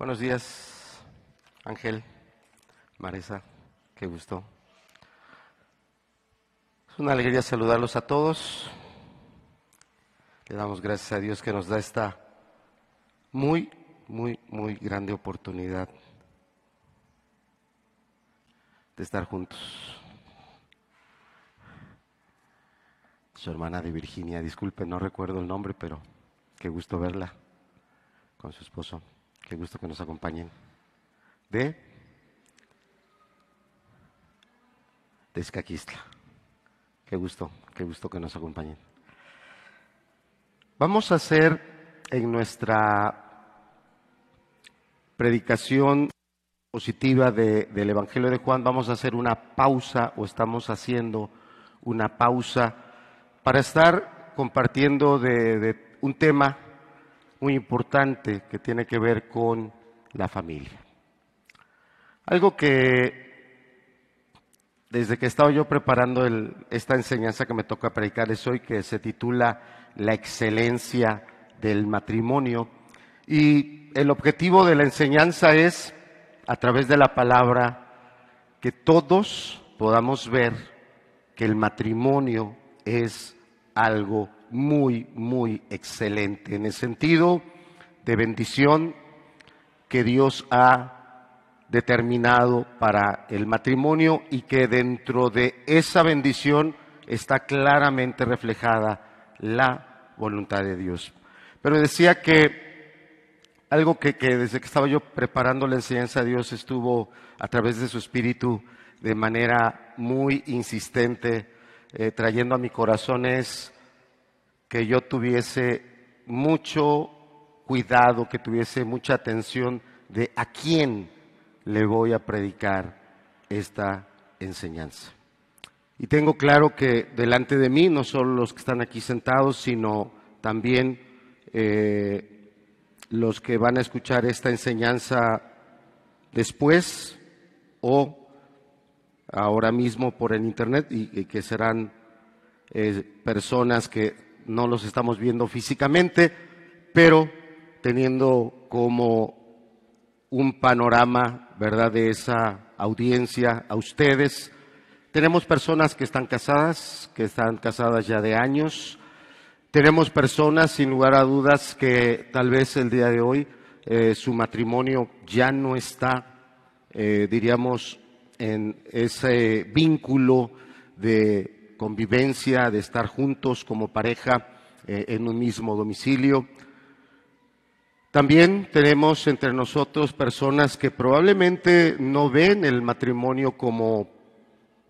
Buenos días, Ángel, Marisa, qué gusto. Es una alegría saludarlos a todos. Le damos gracias a Dios que nos da esta muy, muy, muy grande oportunidad de estar juntos. Su hermana de Virginia, disculpe, no recuerdo el nombre, pero qué gusto verla con su esposo. Qué gusto que nos acompañen. De Escaquistla. Qué gusto, qué gusto que nos acompañen. Vamos a hacer en nuestra predicación positiva de- del Evangelio de Juan, vamos a hacer una pausa o estamos haciendo una pausa para estar compartiendo de un tema muy importante que tiene que ver con la familia. Algo que desde que estaba yo preparando esta enseñanza que me toca predicarles hoy, que se titula La excelencia del matrimonio, y el objetivo de la enseñanza es, a través de la palabra, que todos podamos ver que el matrimonio es algo muy, muy excelente, en el sentido de bendición que Dios ha determinado para el matrimonio y que dentro de esa bendición está claramente reflejada la voluntad de Dios. Pero decía que algo que, que desde que estaba yo preparando la enseñanza Dios estuvo a través de su espíritu de manera muy insistente eh, trayendo a mi corazón es que yo tuviese mucho cuidado, que tuviese mucha atención de a quién le voy a predicar esta enseñanza. Y tengo claro que delante de mí, no solo los que están aquí sentados, sino también eh, los que van a escuchar esta enseñanza después o ahora mismo por el Internet y, que serán eh, personas que no los estamos viendo físicamente, pero teniendo como un panorama, ¿verdad?, de esa audiencia a ustedes. Tenemos personas que están casadas, que están casadas ya de años. Tenemos personas, sin lugar a dudas, que tal vez el día de hoy eh, su matrimonio ya no está, eh, diríamos, en ese vínculo de convivencia, de estar juntos como pareja eh, en un mismo domicilio. También tenemos entre nosotros personas que probablemente no ven el matrimonio como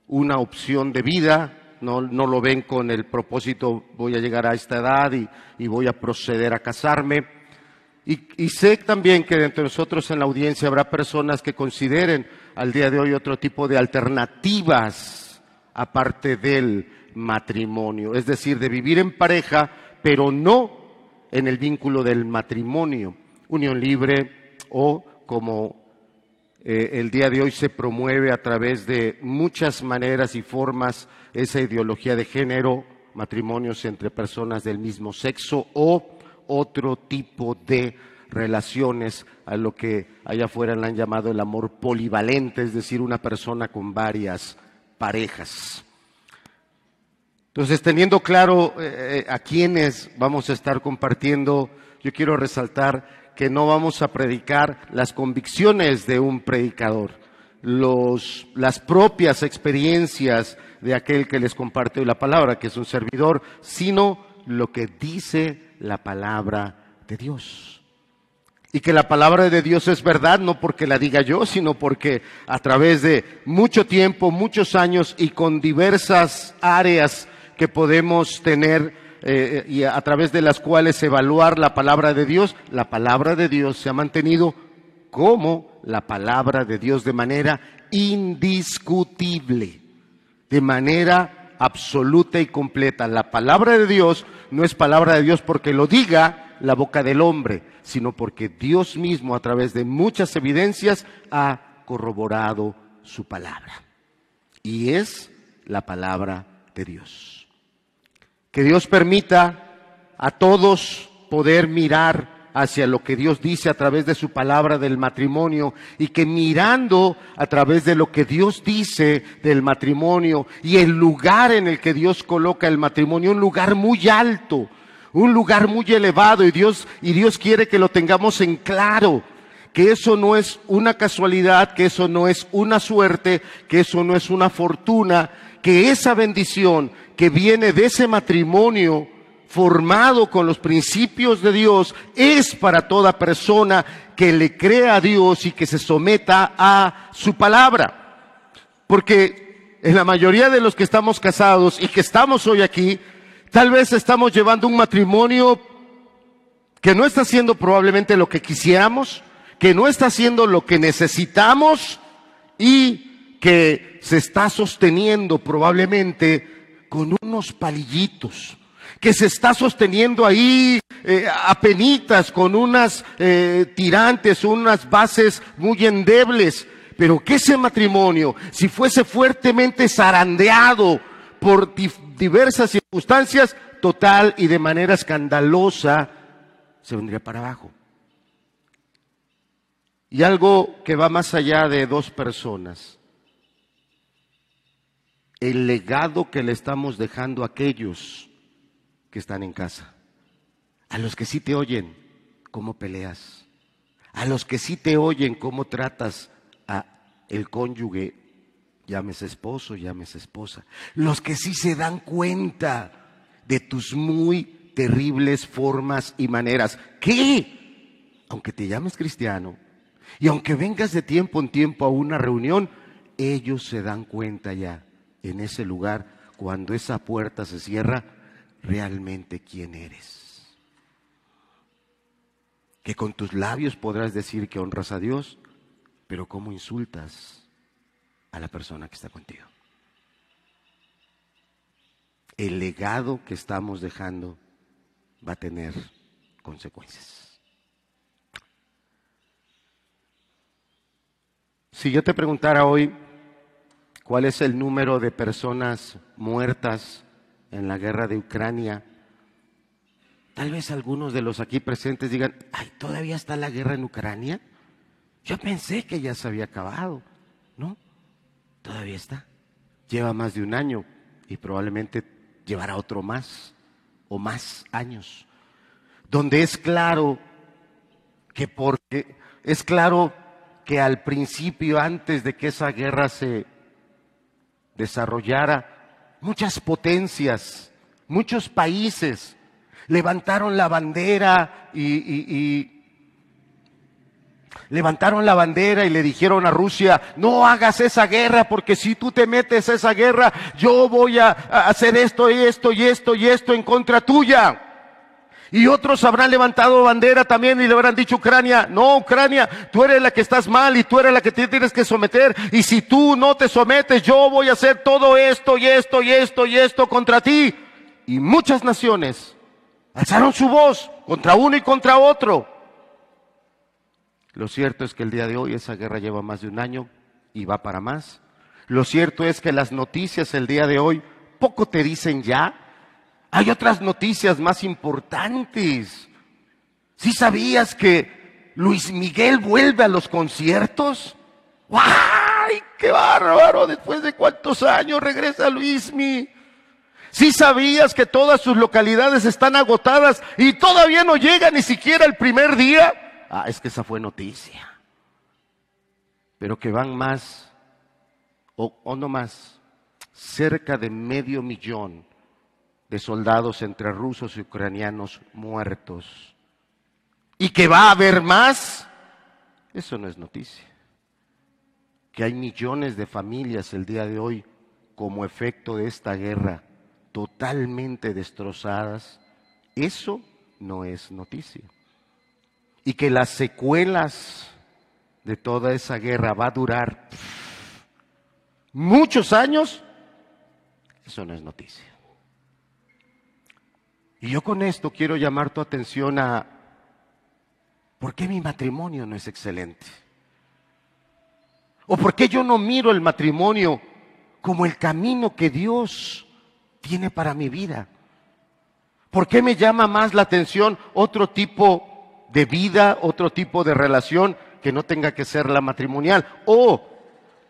una opción de vida, no, no lo ven con el propósito voy a llegar a esta edad y, y voy a proceder a casarme. Y, y sé también que entre nosotros en la audiencia habrá personas que consideren al día de hoy otro tipo de alternativas aparte del matrimonio, es decir, de vivir en pareja, pero no en el vínculo del matrimonio, unión libre o como eh, el día de hoy se promueve a través de muchas maneras y formas esa ideología de género, matrimonios entre personas del mismo sexo o otro tipo de relaciones a lo que allá afuera le han llamado el amor polivalente, es decir, una persona con varias parejas. Entonces, teniendo claro eh, a quiénes vamos a estar compartiendo, yo quiero resaltar que no vamos a predicar las convicciones de un predicador, los, las propias experiencias de aquel que les comparte la palabra, que es un servidor, sino lo que dice la palabra de Dios. Y que la palabra de Dios es verdad, no porque la diga yo, sino porque a través de mucho tiempo, muchos años y con diversas áreas que podemos tener eh, y a través de las cuales evaluar la palabra de Dios, la palabra de Dios se ha mantenido como la palabra de Dios de manera indiscutible, de manera absoluta y completa. La palabra de Dios no es palabra de Dios porque lo diga la boca del hombre, sino porque Dios mismo a través de muchas evidencias ha corroborado su palabra. Y es la palabra de Dios. Que Dios permita a todos poder mirar hacia lo que Dios dice a través de su palabra del matrimonio y que mirando a través de lo que Dios dice del matrimonio y el lugar en el que Dios coloca el matrimonio, un lugar muy alto, un lugar muy elevado y Dios y Dios quiere que lo tengamos en claro que eso no es una casualidad, que eso no es una suerte, que eso no es una fortuna, que esa bendición que viene de ese matrimonio formado con los principios de Dios es para toda persona que le crea a Dios y que se someta a su palabra. Porque en la mayoría de los que estamos casados y que estamos hoy aquí, tal vez estamos llevando un matrimonio que no está haciendo probablemente lo que quisiéramos, que no está haciendo lo que necesitamos y que se está sosteniendo probablemente con unos palillitos, que se está sosteniendo ahí eh, a penitas con unas eh, tirantes, unas bases muy endebles, pero que ese matrimonio, si fuese fuertemente zarandeado por diversas circunstancias, total y de manera escandalosa, se vendría para abajo. Y algo que va más allá de dos personas. El legado que le estamos dejando a aquellos que están en casa. A los que sí te oyen cómo peleas. A los que sí te oyen cómo tratas a el cónyuge, llames esposo, llames esposa. Los que sí se dan cuenta de tus muy terribles formas y maneras. ¿Qué? Aunque te llames cristiano, y aunque vengas de tiempo en tiempo a una reunión, ellos se dan cuenta ya en ese lugar, cuando esa puerta se cierra, realmente quién eres. Que con tus labios podrás decir que honras a Dios, pero ¿cómo insultas a la persona que está contigo? El legado que estamos dejando va a tener consecuencias. Si yo te preguntara hoy cuál es el número de personas muertas en la guerra de Ucrania, tal vez algunos de los aquí presentes digan, ay, ¿todavía está la guerra en Ucrania? Yo pensé que ya se había acabado. No, todavía está. Lleva más de un año y probablemente llevará otro más o más años. Donde es claro que porque es claro que al principio, antes de que esa guerra se desarrollara, muchas potencias, muchos países levantaron la bandera y, levantaron la bandera y le dijeron a Rusia, no hagas esa guerra porque si tú te metes a esa guerra, yo voy a hacer esto y esto y esto y esto en contra tuya. Y otros habrán levantado bandera también y le habrán dicho Ucrania, no Ucrania, tú eres la que estás mal y tú eres la que te tienes que someter. Y si tú no te sometes, yo voy a hacer todo esto y esto y esto y esto contra ti. Y muchas naciones alzaron su voz contra uno y contra otro. Lo cierto es que el día de hoy esa guerra lleva más de un año y va para más. Lo cierto es que las noticias el día de hoy poco te dicen ya hay otras noticias más importantes. ¿Sí sabías que Luis Miguel vuelve a los conciertos? ¡Ay, qué bárbaro! Después de cuántos años regresa Luismi. ¿Sí sabías que todas sus localidades están agotadas y todavía no llega ni siquiera el primer día? Ah, es que esa fue noticia. Pero que van más, o, o no más, cerca de medio millón de soldados entre rusos y ucranianos muertos. Y que va a haber más, eso no es noticia. Que hay millones de familias el día de hoy como efecto de esta guerra totalmente destrozadas, eso no es noticia. Y que las secuelas de toda esa guerra va a durar muchos años, eso no es noticia. Y yo con esto quiero llamar tu atención a por qué mi matrimonio no es excelente. O por qué yo no miro el matrimonio como el camino que Dios tiene para mi vida. ¿Por qué me llama más la atención otro tipo de vida, otro tipo de relación que no tenga que ser la matrimonial. O,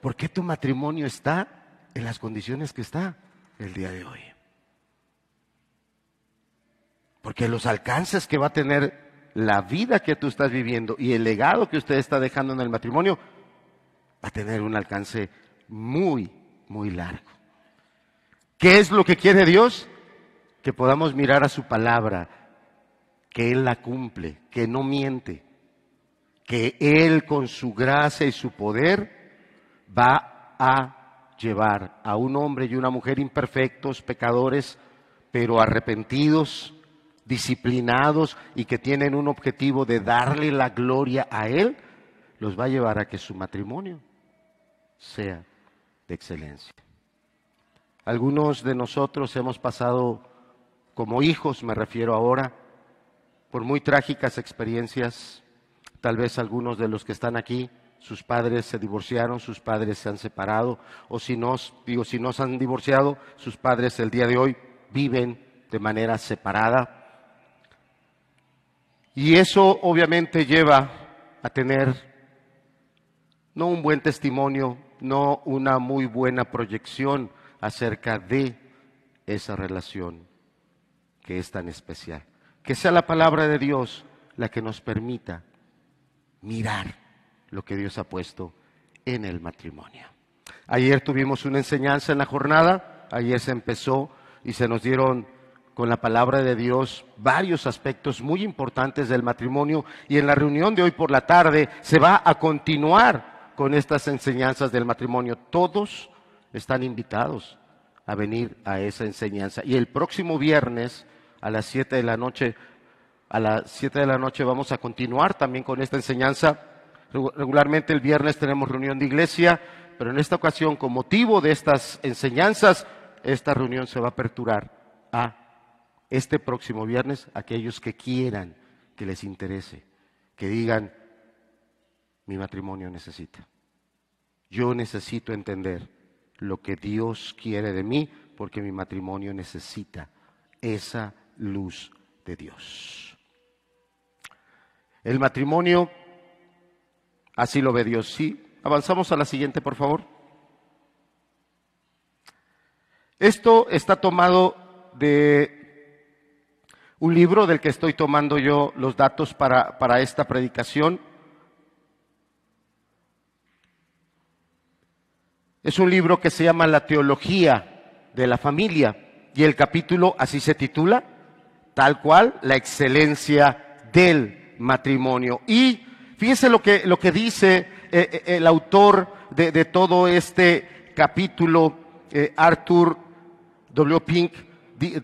¿por qué tu matrimonio está en las condiciones que está el día de hoy? Porque los alcances que va a tener la vida que tú estás viviendo y el legado que usted está dejando en el matrimonio va a tener un alcance muy, muy largo. ¿Qué es lo que quiere Dios? Que podamos mirar a su palabra, que Él la cumple, que no miente, que Él con su gracia y su poder va a llevar a un hombre y una mujer imperfectos, pecadores, pero arrepentidos, disciplinados y que tienen un objetivo de darle la gloria a Él, los va a llevar a que su matrimonio sea de excelencia. Algunos de nosotros hemos pasado como hijos, me refiero ahora, por muy trágicas experiencias. Tal vez algunos de los que están aquí, sus padres se divorciaron, sus padres se han separado, o si no, digo, si no se han divorciado, sus padres el día de hoy viven de manera separada. Y eso obviamente lleva a tener no un buen testimonio, no una muy buena proyección acerca de esa relación que es tan especial. Que sea la palabra de Dios la que nos permita mirar lo que Dios ha puesto en el matrimonio. Ayer tuvimos una enseñanza en la jornada, ayer se empezó y se nos dieron con la palabra de Dios varios aspectos muy importantes del matrimonio y en la reunión de hoy por la tarde se va a continuar con estas enseñanzas del matrimonio. Todos están invitados a venir a esa enseñanza. Y el próximo viernes a las siete de la noche, a las siete de la noche vamos a continuar también con esta enseñanza. Regularmente el viernes tenemos reunión de iglesia, pero en esta ocasión, con motivo de estas enseñanzas, esta reunión se va a aperturar a este próximo viernes aquellos que quieran, que les interese, que digan, mi matrimonio necesita. Yo necesito entender lo que Dios quiere de mí porque mi matrimonio necesita esa luz de Dios. El matrimonio, así lo ve Dios. Sí, avanzamos a la siguiente, por favor. Esto está tomado de un libro del que estoy tomando yo los datos para, para esta predicación. Es un libro que se llama La Teología de la Familia y el capítulo así se titula, tal cual, la excelencia del matrimonio. Y fíjese lo que, lo que dice eh, eh, el autor de, todo este capítulo, eh, Arthur W. Pink,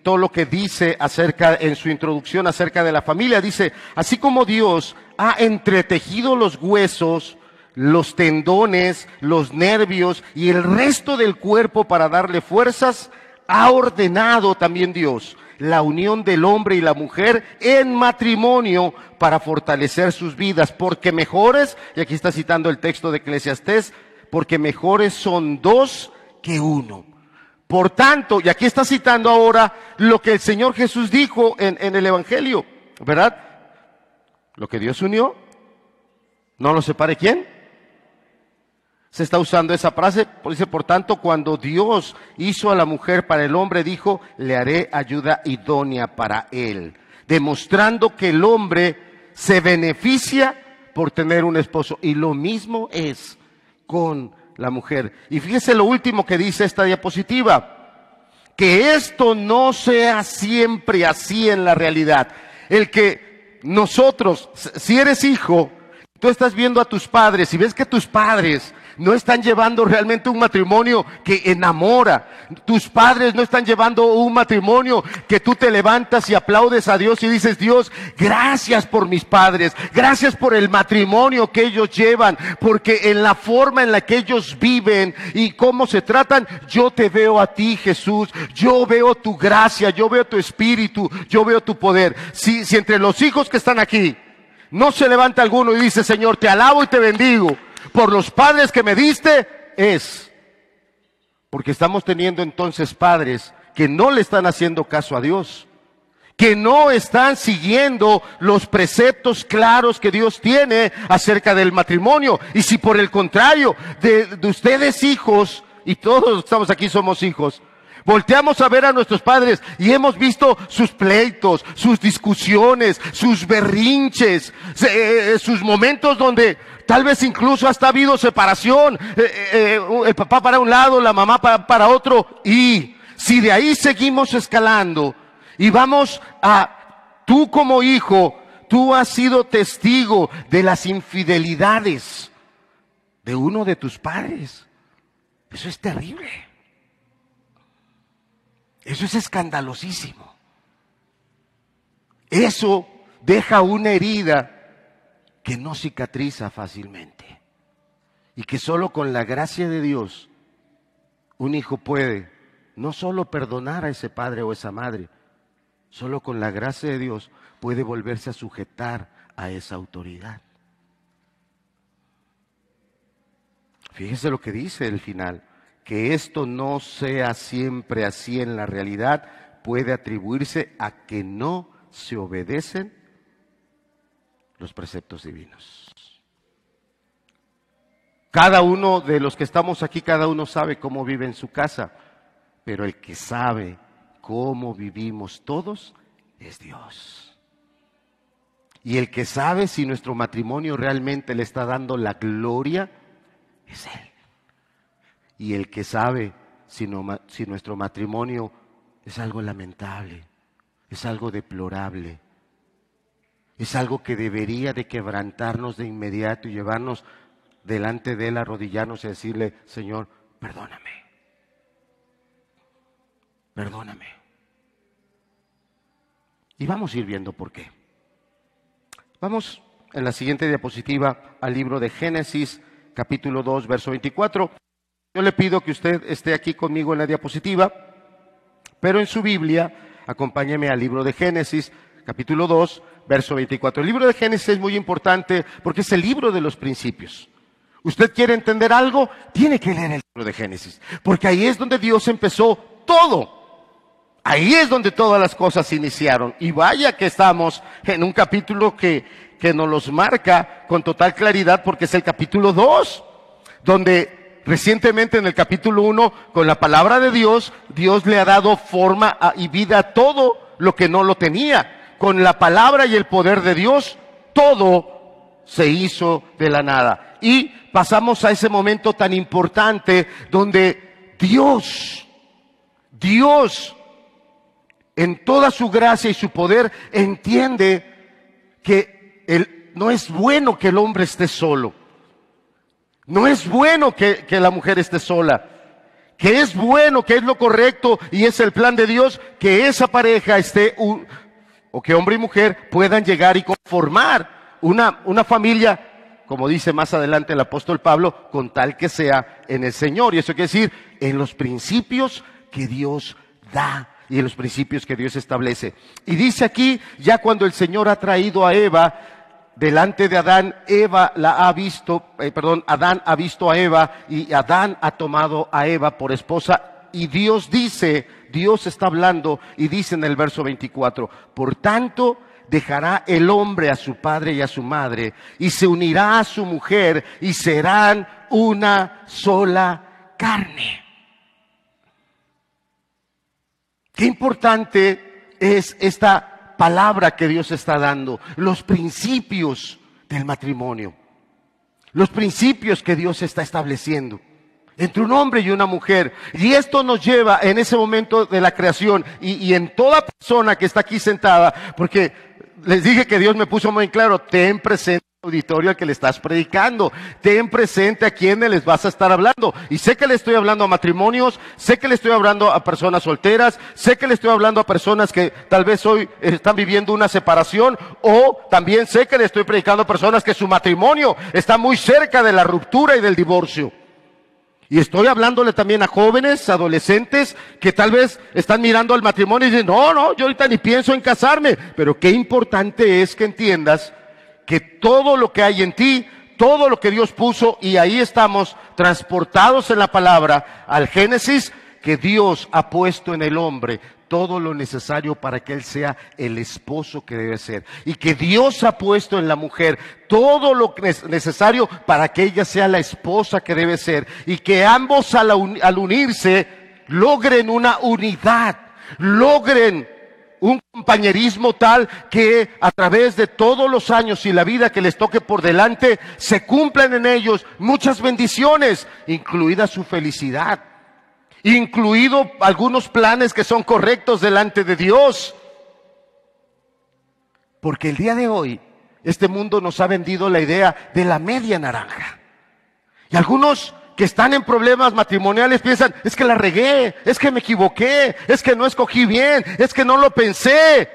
todo lo que dice acerca, en su introducción acerca de la familia. Dice, así como Dios ha entretejido los huesos, los tendones, los nervios y el resto del cuerpo para darle fuerzas, ha ordenado también Dios la unión del hombre y la mujer en matrimonio para fortalecer sus vidas, porque mejores, y aquí está citando el texto de Eclesiastés, porque mejores son dos que uno. Por tanto, y aquí está citando ahora lo que el Señor Jesús dijo en, el Evangelio, ¿verdad? Lo que Dios unió, no lo separe quién. Se está usando esa frase, dice, por tanto, cuando Dios hizo a la mujer para el hombre, dijo, le haré ayuda idónea para él, demostrando que el hombre se beneficia por tener un esposo. Y lo mismo es con la mujer. Y fíjese lo último que dice esta diapositiva, que esto no sea siempre así en la realidad. El que nosotros, si eres hijo, tú estás viendo a tus padres y ves que tus padres no están llevando realmente un matrimonio que enamora. Tus padres no están llevando un matrimonio que tú te levantas y aplaudes a Dios y dices, Dios, gracias por mis padres, gracias por el matrimonio que ellos llevan, porque en la forma en la que ellos viven y cómo se tratan, yo te veo a ti, Jesús, yo veo tu gracia, yo veo tu espíritu, yo veo tu poder. Si, si entre los hijos que están aquí, no se levanta alguno y dice, Señor, te alabo y te bendigo por los padres que me diste, es porque estamos teniendo entonces padres que no le están haciendo caso a Dios, que no están siguiendo los preceptos claros que Dios tiene acerca del matrimonio. Y si por el contrario, de, de ustedes hijos, y todos estamos aquí somos hijos, volteamos a ver a nuestros padres y hemos visto sus pleitos, sus discusiones, sus berrinches, eh, sus momentos donde tal vez incluso hasta ha habido separación, eh, el papá para un lado, la mamá para, para otro, y si de ahí seguimos escalando, y vamos a, tú como hijo, tú has sido testigo de las infidelidades de uno de tus padres. Eso es terrible. Eso es escandalosísimo. Eso deja una herida que no cicatriza fácilmente. Y que solo con la gracia de Dios un hijo puede no solo perdonar a ese padre o esa madre, Solo con la gracia de Dios puede volverse a sujetar a esa autoridad. Fíjese lo que dice el final, que esto no sea siempre así en la realidad puede atribuirse a que no se obedecen los preceptos divinos. Cada uno de los que estamos aquí, cada uno sabe cómo vive en su casa, pero el que sabe cómo vivimos todos es Dios. Y el que sabe si nuestro matrimonio realmente le está dando la gloria es Él. Y el que sabe si, si nuestro matrimonio es algo lamentable, es algo deplorable, es algo que debería de quebrantarnos de inmediato y llevarnos delante de Él, arrodillarnos y decirle, Señor, perdóname. Perdóname. Y vamos a ir viendo por qué. Vamos en la siguiente diapositiva al libro de Génesis, capítulo 2, verso 24. Yo le pido que usted esté aquí conmigo en la diapositiva, pero en su Biblia, acompáñeme al libro de Génesis, capítulo 2, verso 24. El libro de Génesis es muy importante porque es el libro de los principios. Usted quiere entender algo, tiene que leer el libro de Génesis, porque ahí es donde Dios empezó todo. Ahí es donde todas las cosas iniciaron. Y vaya que estamos en un capítulo que, que nos los marca con total claridad porque es el capítulo 2, donde recientemente en el capítulo 1, con la palabra de Dios, Dios le ha dado forma y vida a todo lo que no lo tenía. Con la palabra y el poder de Dios, todo se hizo de la nada. Y pasamos a ese momento tan importante donde Dios, Dios en toda su gracia y su poder, entiende que el, no es bueno que el hombre esté solo. No es bueno que, que la mujer esté sola. Que es bueno, que es lo correcto y es el plan de Dios que esa pareja esté, o que hombre y mujer puedan llegar y conformar una, una familia como dice más adelante el apóstol Pablo, con tal que sea en el Señor. Y eso quiere decir, en los principios que Dios da y en los principios que Dios establece. Y dice aquí, ya cuando el Señor ha traído a Eva delante de Adán, Eva la ha visto, eh, perdón, Adán ha visto a Eva y Adán ha tomado a Eva por esposa. Y Dios dice, Dios está hablando y dice en el verso 24, por tanto, dejará el hombre a su padre y a su madre y se unirá a su mujer y serán una sola carne. Qué importante es esta palabra que Dios está dando, los principios del matrimonio, los principios que Dios está estableciendo entre un hombre y una mujer. Y esto nos lleva en ese momento de la creación y, y, en toda persona que está aquí sentada, porque les dije que Dios me puso muy claro, ten presente auditorio al que le estás predicando. Ten presente a quienes les vas a estar hablando. Y sé que le estoy hablando a matrimonios, sé que le estoy hablando a personas solteras, sé que le estoy hablando a personas que tal vez hoy están viviendo una separación, o también sé que le estoy predicando a personas que su matrimonio está muy cerca de la ruptura y del divorcio. Y estoy hablándole también a jóvenes, adolescentes, que tal vez están mirando al matrimonio y dicen, no, no, yo ahorita ni pienso en casarme. Pero qué importante es que entiendas que todo lo que hay en ti, todo lo que Dios puso, y ahí estamos transportados en la palabra al Génesis, que Dios ha puesto en el hombre todo lo necesario para que Él sea el esposo que debe ser. Y que Dios ha puesto en la mujer todo lo necesario para que ella sea la esposa que debe ser. Y que ambos al, unirse logren una unidad, logren un compañerismo tal que a través de todos los años y la vida que les toque por delante, se cumplan en ellos muchas bendiciones, incluida su felicidad incluido algunos planes que son correctos delante de Dios. Porque el día de hoy este mundo nos ha vendido la idea de la media naranja. Y algunos que están en problemas matrimoniales piensan, es que la regué, es que me equivoqué, es que no escogí bien, es que no lo pensé.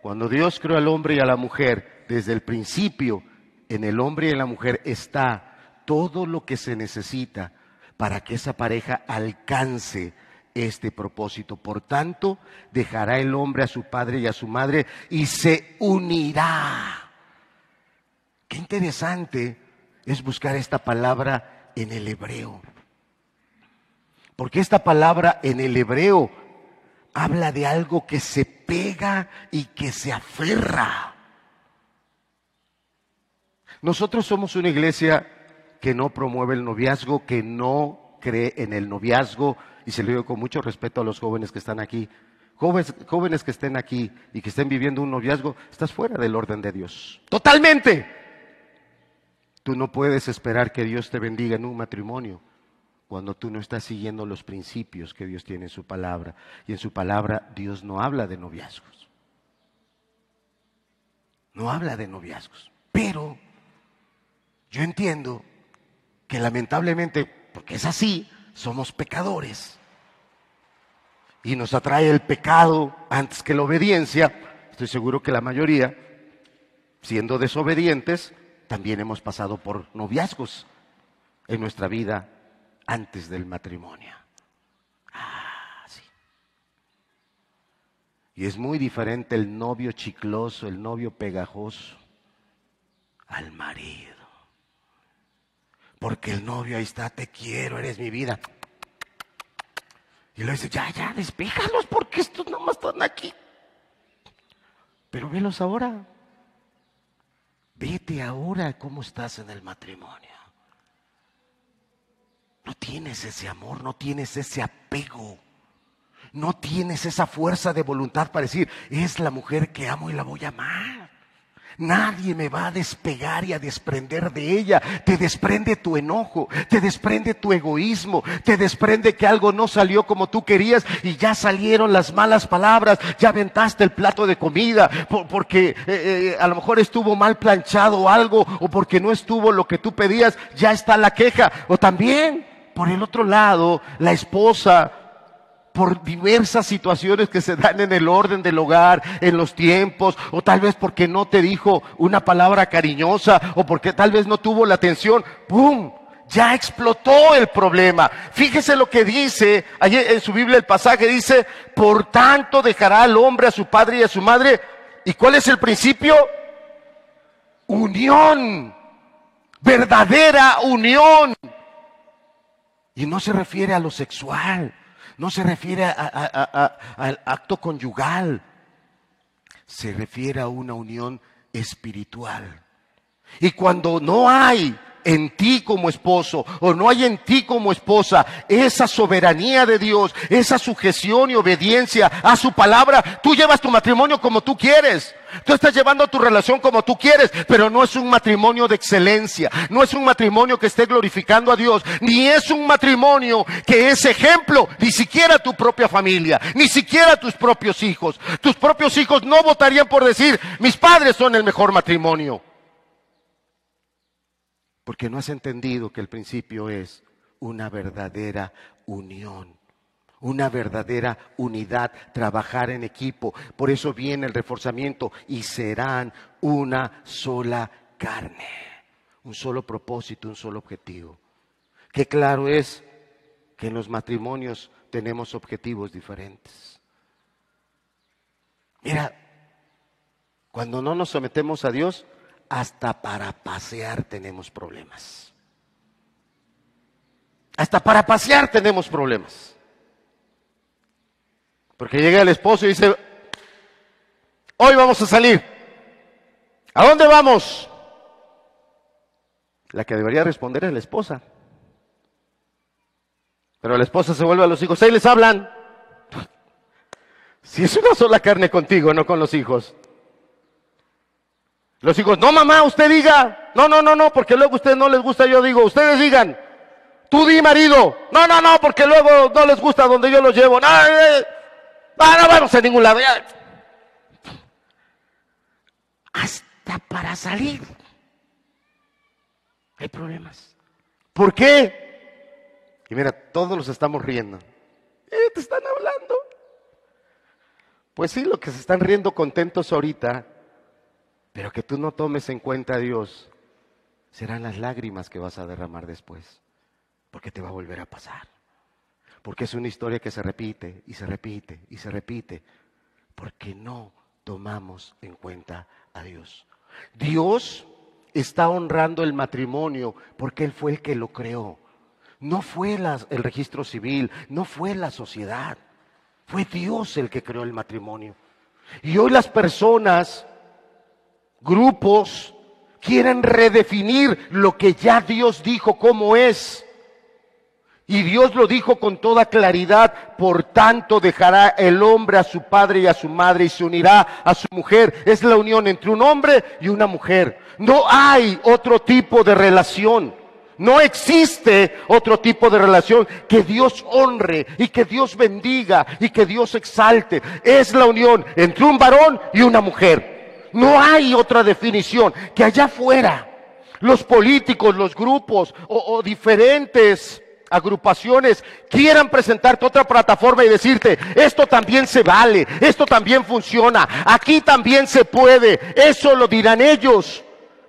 Cuando Dios creó al hombre y a la mujer, desde el principio, en el hombre y en la mujer está todo lo que se necesita para que esa pareja alcance este propósito. Por tanto, dejará el hombre a su padre y a su madre y se unirá. Qué interesante es buscar esta palabra en el hebreo. Porque esta palabra en el hebreo habla de algo que se pega y que se aferra. Nosotros somos una iglesia que no promueve el noviazgo, que no cree en el noviazgo, y se lo digo con mucho respeto a los jóvenes que están aquí. Jóvenes, jóvenes que estén aquí y que estén viviendo un noviazgo, estás fuera del orden de Dios. Totalmente. Tú no puedes esperar que Dios te bendiga en un matrimonio cuando tú no estás siguiendo los principios que Dios tiene en su palabra. Y en su palabra Dios no habla de noviazgos. No habla de noviazgos. Pero yo entiendo que lamentablemente, porque es así, somos pecadores. Y nos atrae el pecado antes que la obediencia. Estoy seguro que la mayoría, siendo desobedientes, también hemos pasado por noviazgos en nuestra vida antes del matrimonio. Ah, sí. Y es muy diferente el novio chicloso, el novio pegajoso, al marido. Porque el novio ahí está, te quiero, eres mi vida. Y le dice, ya, ya, despéjalos porque estos nomás están aquí. Pero velos ahora. Vete ahora cómo estás en el matrimonio. No tienes ese amor, no tienes ese apego. No tienes esa fuerza de voluntad para decir, es la mujer que amo y la voy a amar. Nadie me va a despegar y a desprender de ella. Te desprende tu enojo, te desprende tu egoísmo, te desprende que algo no salió como tú querías y ya salieron las malas palabras, ya aventaste el plato de comida porque eh, eh, a lo mejor estuvo mal planchado algo o porque no estuvo lo que tú pedías, ya está la queja. O también, por el otro lado, la esposa por diversas situaciones que se dan en el orden del hogar, en los tiempos, o tal vez porque no te dijo una palabra cariñosa, o porque tal vez no tuvo la atención, ¡pum! Ya explotó el problema. Fíjese lo que dice, allí en su Biblia el pasaje dice, por tanto dejará al hombre a su padre y a su madre. ¿Y cuál es el principio? Unión, verdadera unión. Y no se refiere a lo sexual, no se refiere al acto conyugal, se refiere a una unión espiritual. Y cuando no hay en ti como esposo o no hay en ti como esposa esa soberanía de Dios, esa sujeción y obediencia a su palabra, tú llevas tu matrimonio como tú quieres. Tú estás llevando tu relación como tú quieres, pero no es un matrimonio de excelencia, no es un matrimonio que esté glorificando a Dios, ni es un matrimonio que es ejemplo, ni siquiera tu propia familia, ni siquiera tus propios hijos. Tus propios hijos no votarían por decir, mis padres son el mejor matrimonio. Porque no has entendido que el principio es una verdadera unión, una verdadera unidad, trabajar en equipo. Por eso viene el reforzamiento y serán una sola carne, un solo propósito, un solo objetivo. Qué claro es que en los matrimonios tenemos objetivos diferentes. Mira, cuando no nos sometemos a Dios, hasta para pasear tenemos problemas. Hasta para pasear tenemos problemas. Porque llega el esposo y dice, hoy vamos a salir. ¿A dónde vamos? La que debería responder es la esposa. Pero la esposa se vuelve a los hijos, ahí les hablan. Si es una sola carne contigo, no con los hijos. Los hijos, no mamá, usted diga. No, no, no, no, porque luego a ustedes no les gusta, yo digo, ustedes digan. Tú di marido. No, no, no, porque luego no les gusta donde yo los llevo. No, eh, no, no vamos a ningún lado. Hasta para salir. Hay problemas. ¿Por qué? Y mira, todos los estamos riendo. Eh, te están hablando. Pues sí, lo que se están riendo contentos ahorita, pero que tú no tomes en cuenta a Dios, serán las lágrimas que vas a derramar después, porque te va a volver a pasar. Porque es una historia que se repite y se repite y se repite, porque no tomamos en cuenta a Dios. Dios está honrando el matrimonio porque Él fue el que lo creó. No fue el registro civil, no fue la sociedad. Fue Dios el que creó el matrimonio. Y hoy las personas, grupos, quieren redefinir lo que ya Dios dijo cómo es. Y Dios lo dijo con toda claridad, por tanto dejará el hombre a su padre y a su madre y se unirá a su mujer. Es la unión entre un hombre y una mujer. No hay otro tipo de relación. No existe otro tipo de relación que Dios honre y que Dios bendiga y que Dios exalte. Es la unión entre un varón y una mujer. No hay otra definición que allá afuera los políticos, los grupos o, diferentes agrupaciones quieran presentarte otra plataforma y decirte, esto también se vale, esto también funciona, aquí también se puede, eso lo dirán ellos.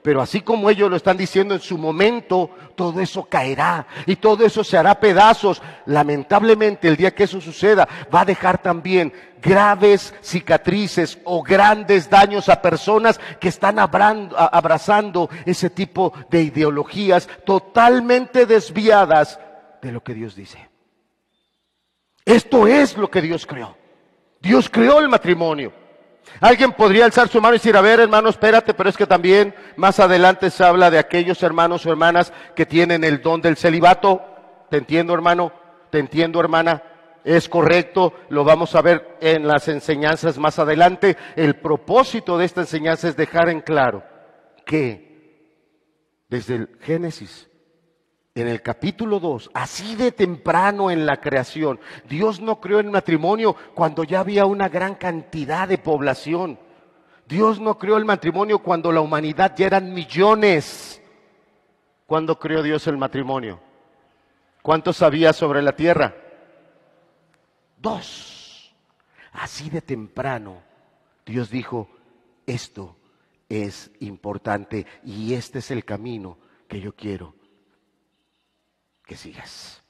Pero así como ellos lo están diciendo en su momento, todo eso caerá y todo eso se hará pedazos. Lamentablemente el día que eso suceda va a dejar también graves cicatrices o grandes daños a personas que están abrazando ese tipo de ideologías totalmente desviadas de lo que Dios dice. Esto es lo que Dios creó. Dios creó el matrimonio. Alguien podría alzar su mano y decir, a ver hermano, espérate, pero es que también más adelante se habla de aquellos hermanos o hermanas que tienen el don del celibato. Te entiendo hermano, te entiendo hermana, es correcto, lo vamos a ver en las enseñanzas más adelante. El propósito de esta enseñanza es dejar en claro que desde el Génesis en el capítulo 2, así de temprano en la creación, Dios no creó el matrimonio cuando ya había una gran cantidad de población. Dios no creó el matrimonio cuando la humanidad ya eran millones. ¿Cuándo creó Dios el matrimonio? ¿Cuánto sabía sobre la tierra? Dos. Así de temprano, Dios dijo, esto es importante y este es el camino que yo quiero que sigas.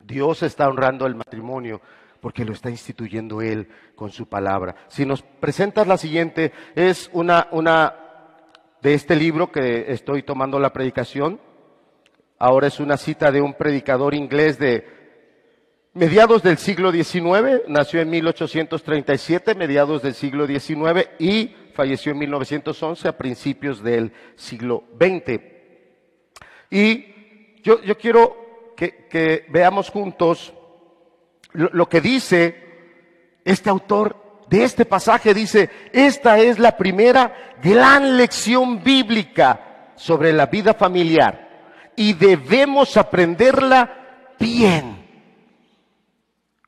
Dios está honrando el matrimonio porque lo está instituyendo Él con su palabra. Si nos presentas la siguiente, es una, una de este libro que estoy tomando la predicación. Ahora es una cita de un predicador inglés de mediados del siglo XIX, nació en 1837, mediados del siglo XIX, y falleció en 1911 a principios del siglo XX. Y yo, quiero que, veamos juntos lo, que dice este autor de este pasaje. Dice, esta es la primera gran lección bíblica sobre la vida familiar y debemos aprenderla bien.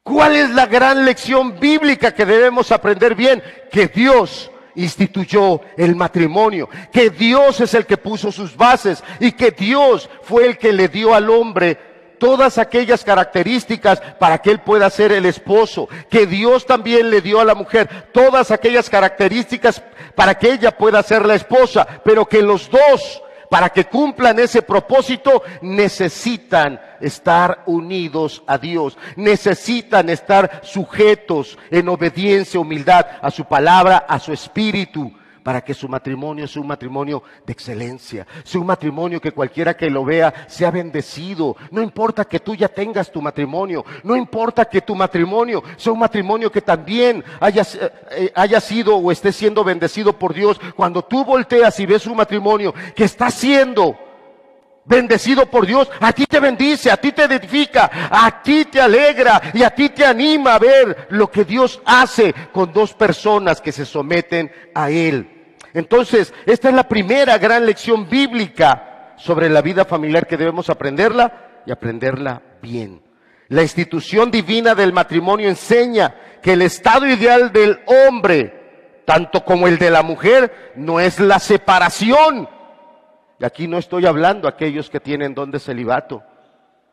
¿Cuál es la gran lección bíblica que debemos aprender bien? Que Dios instituyó el matrimonio, que Dios es el que puso sus bases y que Dios fue el que le dio al hombre todas aquellas características para que él pueda ser el esposo, que Dios también le dio a la mujer todas aquellas características para que ella pueda ser la esposa, pero que los dos para que cumplan ese propósito, necesitan estar unidos a Dios, necesitan estar sujetos en obediencia, humildad a su palabra, a su espíritu, para que su matrimonio sea un matrimonio de excelencia, sea un matrimonio que cualquiera que lo vea sea bendecido. No importa que tú ya tengas tu matrimonio, no importa que tu matrimonio sea un matrimonio que también haya, eh, haya sido o esté siendo bendecido por Dios. Cuando tú volteas y ves un matrimonio que está siendo bendecido por Dios, a ti te bendice, a ti te edifica, a ti te alegra y a ti te anima a ver lo que Dios hace con dos personas que se someten a Él. Entonces, esta es la primera gran lección bíblica sobre la vida familiar que debemos aprenderla y aprenderla bien. La institución divina del matrimonio enseña que el estado ideal del hombre, tanto como el de la mujer, no es la separación, y aquí no estoy hablando a aquellos que tienen don de celibato.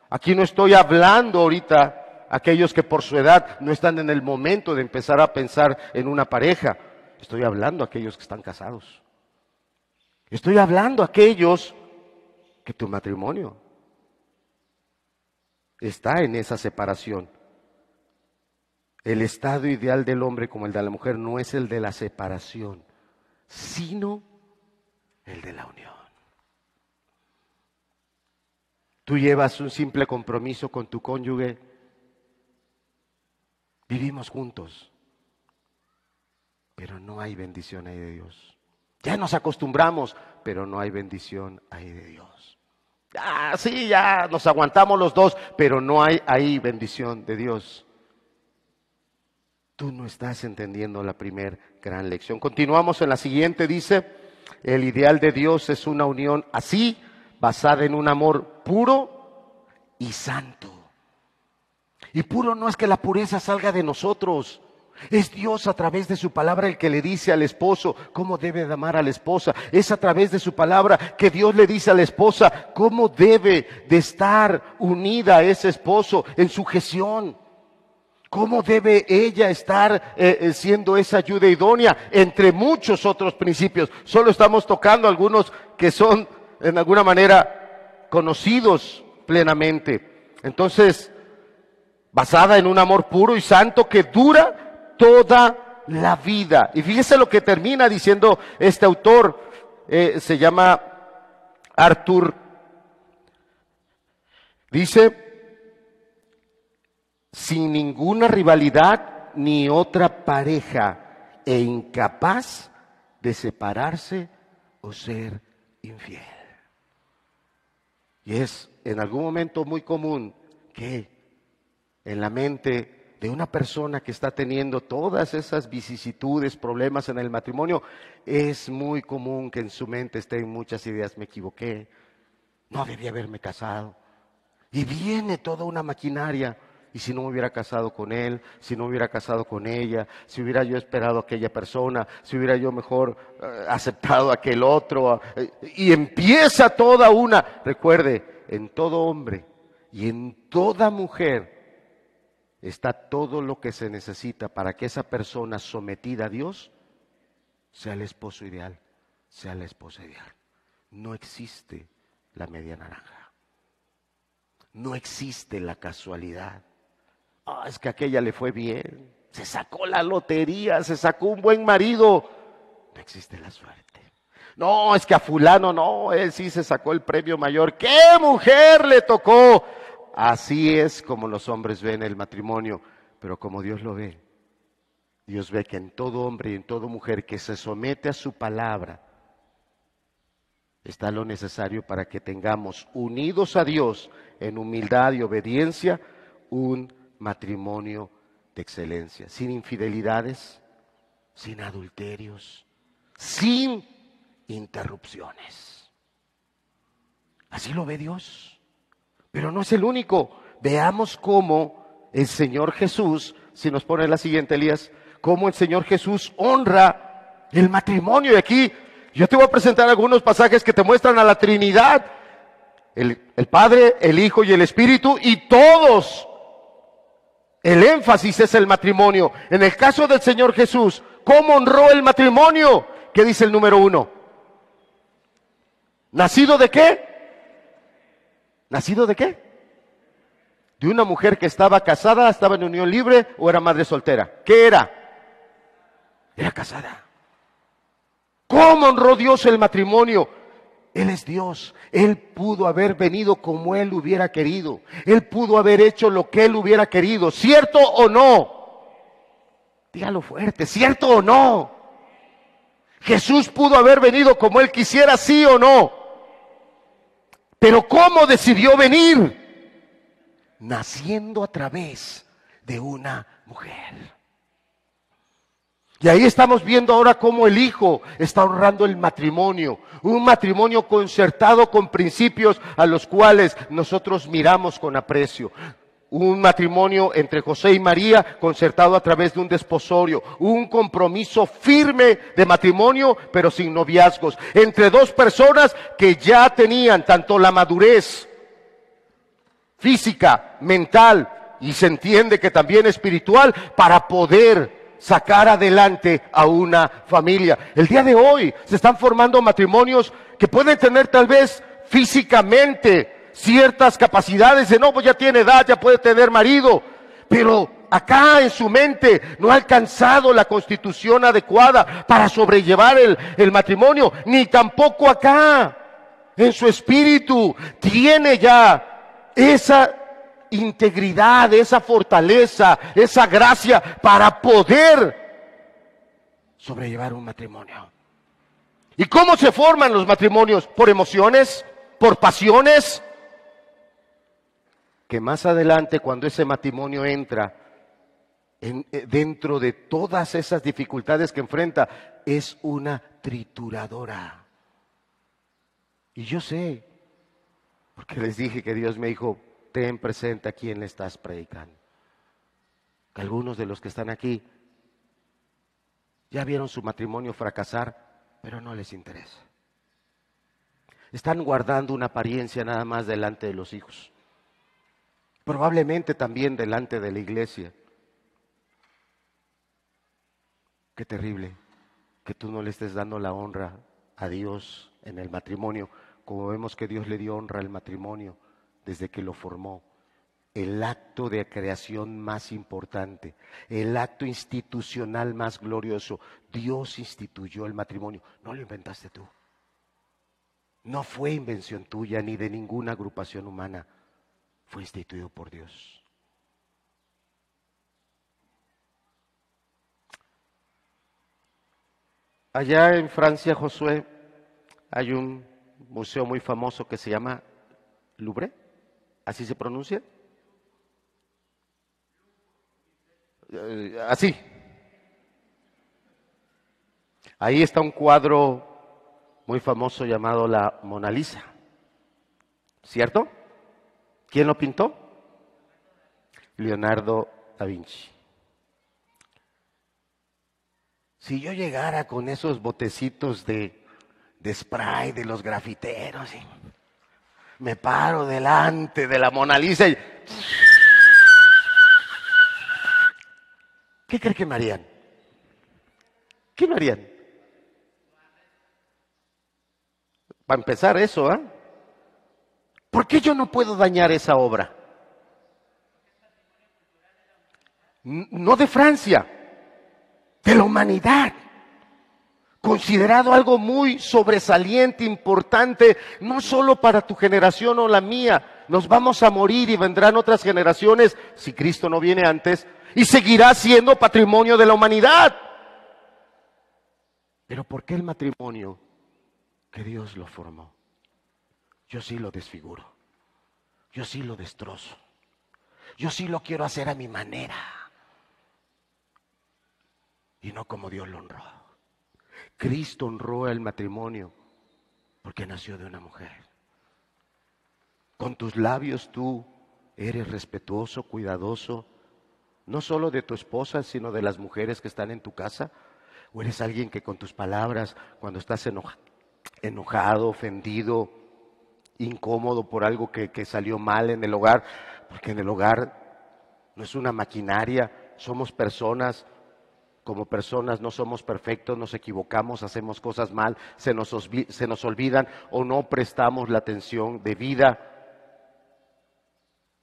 Aquí no estoy hablando ahorita aquellos que por su edad no están en el momento de empezar a pensar en una pareja. Estoy hablando a aquellos que están casados. Estoy hablando a aquellos que tu matrimonio está en esa separación. El estado ideal del hombre como el de la mujer no es el de la separación, sino el de la unión. Tú llevas un simple compromiso con tu cónyuge. Vivimos juntos, pero no hay bendición ahí de Dios. Ya nos acostumbramos, pero no hay bendición ahí de Dios. Ah, sí, ya nos aguantamos los dos, pero no hay ahí bendición de Dios. Tú no estás entendiendo la primera gran lección. Continuamos en la siguiente, dice, el ideal de Dios es una unión así basada en un amor puro y santo. Y puro no es que la pureza salga de nosotros. Es Dios a través de su palabra el que le dice al esposo cómo debe de amar a la esposa. Es a través de su palabra que Dios le dice a la esposa cómo debe de estar unida a ese esposo en sujeción. ¿Cómo debe ella estar eh, eh, siendo esa ayuda idónea entre muchos otros principios? Solo estamos tocando algunos que son en alguna manera conocidos plenamente. Entonces, basada en un amor puro y santo que dura toda la vida. Y fíjese lo que termina diciendo este autor, eh, se llama Arthur. Dice, sin ninguna rivalidad ni otra pareja e incapaz de separarse o ser infiel. Y es en algún momento muy común que en la mente de una persona que está teniendo todas esas vicisitudes, problemas en el matrimonio, es muy común que en su mente estén muchas ideas, me equivoqué, no debía haberme casado. Y viene toda una maquinaria y si no me hubiera casado con él, si no me hubiera casado con ella, si hubiera yo esperado a aquella persona, si hubiera yo mejor eh, aceptado a aquel otro, y empieza toda una, recuerde, en todo hombre y en toda mujer está todo lo que se necesita para que esa persona sometida a Dios sea el esposo ideal, sea la esposa ideal. No existe la media naranja. No existe la casualidad. Ah, es que aquella le fue bien. Se sacó la lotería, se sacó un buen marido. No existe la suerte. No, es que a fulano no, él sí se sacó el premio mayor. ¿Qué mujer le tocó? Así es como los hombres ven el matrimonio, pero como Dios lo ve. Dios ve que en todo hombre y en toda mujer que se somete a su palabra, está lo necesario para que tengamos unidos a Dios en humildad y obediencia un matrimonio de excelencia, sin infidelidades, sin adulterios, sin interrupciones. Así lo ve Dios. Pero no es el único. Veamos cómo el Señor Jesús, si nos pone la siguiente, Elías, cómo el Señor Jesús honra el matrimonio. Y aquí yo te voy a presentar algunos pasajes que te muestran a la Trinidad, el, el Padre, el Hijo y el Espíritu, y todos el énfasis es el matrimonio. En el caso del Señor Jesús, ¿cómo honró el matrimonio? ¿Qué dice el número uno? ¿Nacido de qué? ¿Nacido de qué? De una mujer que estaba casada, estaba en unión libre o era madre soltera. ¿Qué era? Era casada. ¿Cómo honró Dios el matrimonio? Él es Dios. Él pudo haber venido como Él hubiera querido. Él pudo haber hecho lo que Él hubiera querido. ¿Cierto o no? Dígalo fuerte, ¿cierto o no? Jesús pudo haber venido como Él quisiera, sí o no. Pero ¿cómo decidió venir? Naciendo a través de una mujer. Y ahí estamos viendo ahora cómo el Hijo está honrando el matrimonio, un matrimonio concertado con principios a los cuales nosotros miramos con aprecio. Un matrimonio entre José y María concertado a través de un desposorio, un compromiso firme de matrimonio, pero sin noviazgos, entre dos personas que ya tenían tanto la madurez física, mental y se entiende que también espiritual para poder sacar adelante a una familia. El día de hoy se están formando matrimonios que pueden tener tal vez físicamente ciertas capacidades de no, pues ya tiene edad, ya puede tener marido, pero acá en su mente no ha alcanzado la constitución adecuada para sobrellevar el, el matrimonio, ni tampoco acá en su espíritu tiene ya esa integridad, esa fortaleza, esa gracia para poder sobrellevar un matrimonio. ¿Y cómo se forman los matrimonios? ¿Por emociones? ¿Por pasiones? Que más adelante, cuando ese matrimonio entra en, eh, dentro de todas esas dificultades que enfrenta, es una trituradora. Y yo sé, porque les dije que Dios me dijo, ten presente a quién le estás predicando. Algunos de los que están aquí ya vieron su matrimonio fracasar, pero no les interesa. Están guardando una apariencia nada más delante de los hijos. Probablemente también delante de la iglesia. Qué terrible que tú no le estés dando la honra a Dios en el matrimonio, como vemos que Dios le dio honra al matrimonio desde que lo formó. El acto de creación más importante, el acto institucional más glorioso. Dios instituyó el matrimonio. No lo inventaste tú. No fue invención tuya ni de ninguna agrupación humana. Fue instituido por Dios. Allá en Francia, Josué, hay un museo muy famoso que se llama Louvre. ¿Así se pronuncia? Eh, así. Ahí está un cuadro muy famoso llamado la Mona Lisa. ¿Cierto? ¿Quién lo pintó? Leonardo da Vinci. Si yo llegara con esos botecitos de, de spray de los grafiteros, me paro delante de la Mona Lisa y... ¿Qué cree que me harían? ¿Qué me harían? Para empezar eso, ¿ah? ¿Por qué yo no puedo dañar esa obra? No de Francia, de la humanidad considerado algo muy sobresaliente, importante, no solo para tu generación o la mía. Nos vamos a morir y vendrán otras generaciones, si Cristo no viene antes, y seguirá siendo patrimonio de la humanidad. Pero ¿por qué el matrimonio que Dios lo formó? Yo sí lo desfiguro. Yo sí lo destrozo. Yo sí lo quiero hacer a mi manera. Y no como Dios lo honró. Cristo honró el matrimonio porque nació de una mujer. Con tus labios tú eres respetuoso, cuidadoso, no solo de tu esposa, sino de las mujeres que están en tu casa. O eres alguien que con tus palabras, cuando estás enojado, ofendido, incómodo por algo que, que salió mal en el hogar, porque en el hogar no es una maquinaria, somos personas como personas no somos perfectos, nos equivocamos, hacemos cosas mal, se nos, se nos olvidan o no prestamos la atención debida.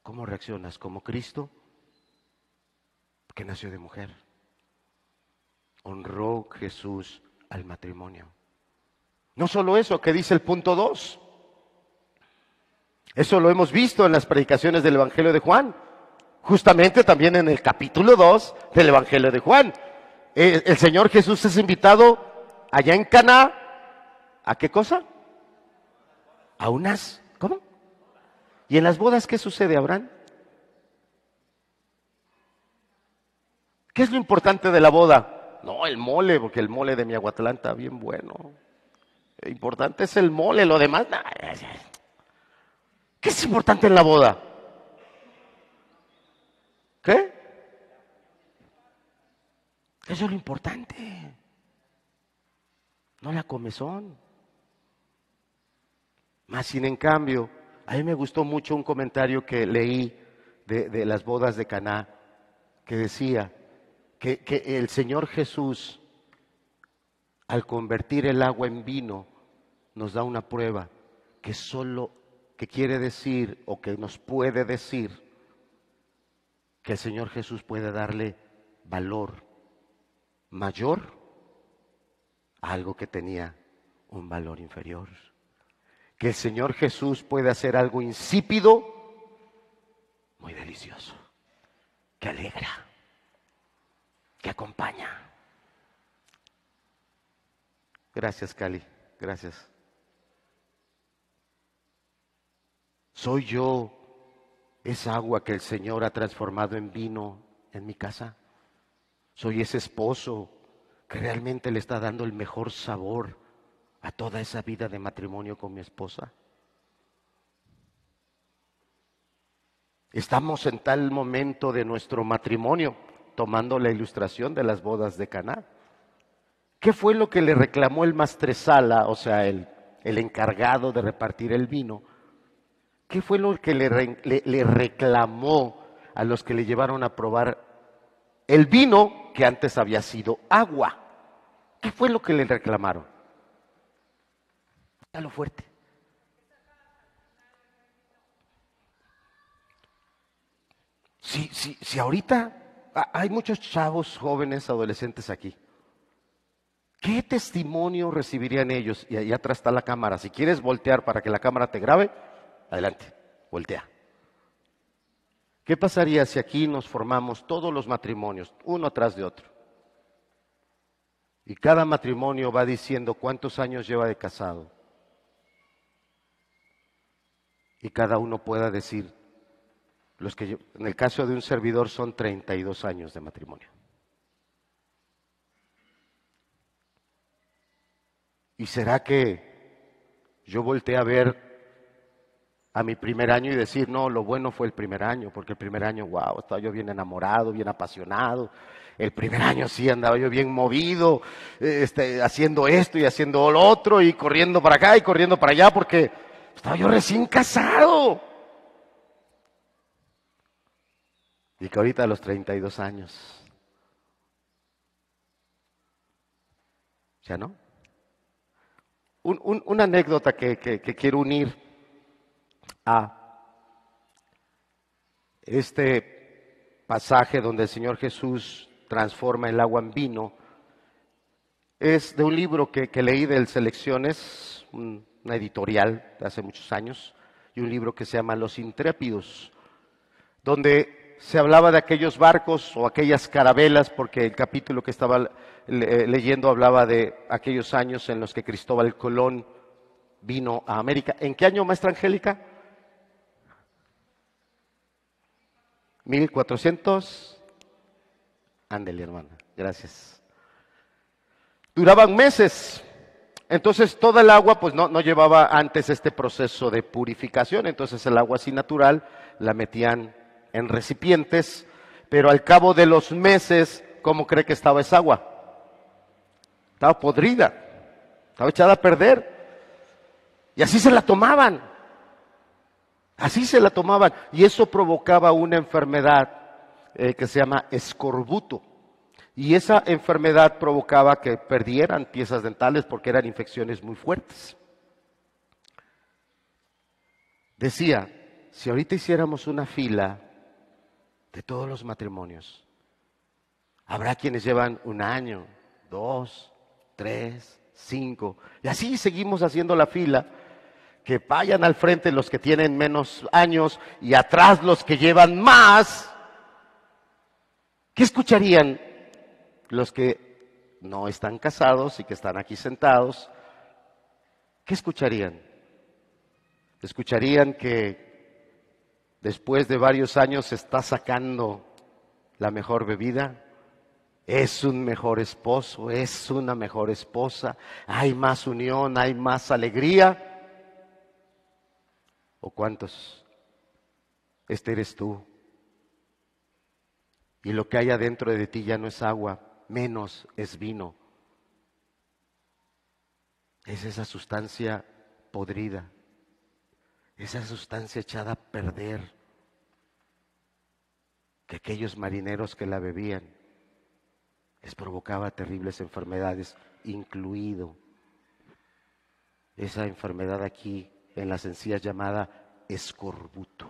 ¿Cómo reaccionas? ¿Como Cristo? Que nació de mujer. Honró Jesús al matrimonio. No solo eso, que dice el punto 2. Eso lo hemos visto en las predicaciones del Evangelio de Juan, justamente también en el capítulo 2 del Evangelio de Juan. El, el Señor Jesús es invitado allá en Caná, ¿a qué cosa? A unas, ¿cómo? ¿Y en las bodas qué sucede, Abraham? ¿Qué es lo importante de la boda? No, el mole, porque el mole de mi Aguatlán bien bueno. Lo importante es el mole, lo demás. ¿Qué es importante en la boda? ¿Qué? Eso es lo importante. No la comezón. Más sin en cambio, a mí me gustó mucho un comentario que leí de, las bodas de Caná, que decía que, que el Señor Jesús, al convertir el agua en vino, nos da una prueba que solo, que quiere decir o que nos puede decir que el Señor Jesús puede darle valor mayor a algo que tenía un valor inferior. Que el Señor Jesús puede hacer algo insípido, muy delicioso, que alegra, que acompaña. Gracias, Cali, gracias. ¿Soy yo esa agua que el Señor ha transformado en vino en mi casa? ¿Soy ese esposo que realmente le está dando el mejor sabor a toda esa vida de matrimonio con mi esposa? Estamos en tal momento de nuestro matrimonio, tomando la ilustración de las bodas de Caná. ¿Qué fue lo que le reclamó el mastresala, o sea, el, el encargado de repartir el vino? ¿Qué fue lo que le, reclamó a los que le llevaron a probar el vino que antes había sido agua? ¿Qué fue lo que le reclamaron? A lo fuerte. Si, si, si ahorita hay muchos chavos jóvenes, adolescentes aquí, ¿qué testimonio recibirían ellos? Y ahí atrás está la cámara. Si quieres voltear para que la cámara te grabe, adelante, voltea. ¿Qué pasaría si aquí nos formamos todos los matrimonios, uno atrás de otro? Y cada matrimonio va diciendo cuántos años lleva de casado. Y cada uno pueda decir, los que en el caso de un servidor son 32 años de matrimonio. ¿Y será que yo volteé a ver a mi primer año y decir, no, lo bueno fue el primer año, porque el primer año, wow, estaba yo bien enamorado, bien apasionado. El primer año sí andaba yo bien movido, este, haciendo esto y haciendo lo otro, y corriendo para acá y corriendo para allá, porque estaba yo recién casado. Y que ahorita a los 32 años, ¿ya no? Un, un, una anécdota que, que quiero unir a este pasaje donde el Señor Jesús transforma el agua en vino es de un libro que, que leí del Selecciones, una editorial de hace muchos años, y un libro que se llama Los Intrépidos, donde se hablaba de aquellos barcos o aquellas carabelas, porque el capítulo que estaba leyendo hablaba de aquellos años en los que Cristóbal Colón vino a América. ¿En qué año, maestra Angélica? 1400. Ándele, hermana. Gracias. Duraban meses. Entonces toda el agua pues no, no, llevaba antes este proceso de purificación, entonces el agua así natural la metían en recipientes, pero al cabo de los meses, ¿cómo cree que estaba esa agua? Estaba podrida, estaba echada a perder. Y así se la tomaban. Así se la tomaban y eso provocaba una enfermedad eh, que se llama escorbuto. Y esa enfermedad provocaba que perdieran piezas dentales porque eran infecciones muy fuertes. Decía, si ahorita hiciéramos una fila de todos los matrimonios, habrá quienes llevan un año, dos, tres, cinco. Y así seguimos haciendo la fila. Que vayan al frente los que tienen menos años y atrás los que llevan más. ¿Qué escucharían los que no están casados y que están aquí sentados? ¿Qué escucharían? Escucharían que después de varios años se está sacando la mejor bebida, es un mejor esposo, es una mejor esposa, hay más unión, hay más alegría. ¿O cuántos? Este eres tú. Y lo que hay adentro de ti ya no es agua, menos es vino. Es esa sustancia podrida, esa sustancia echada a perder que aquellos marineros que la bebían les provocaba terribles enfermedades, incluido esa enfermedad aquí en las encías llamada escorbuto.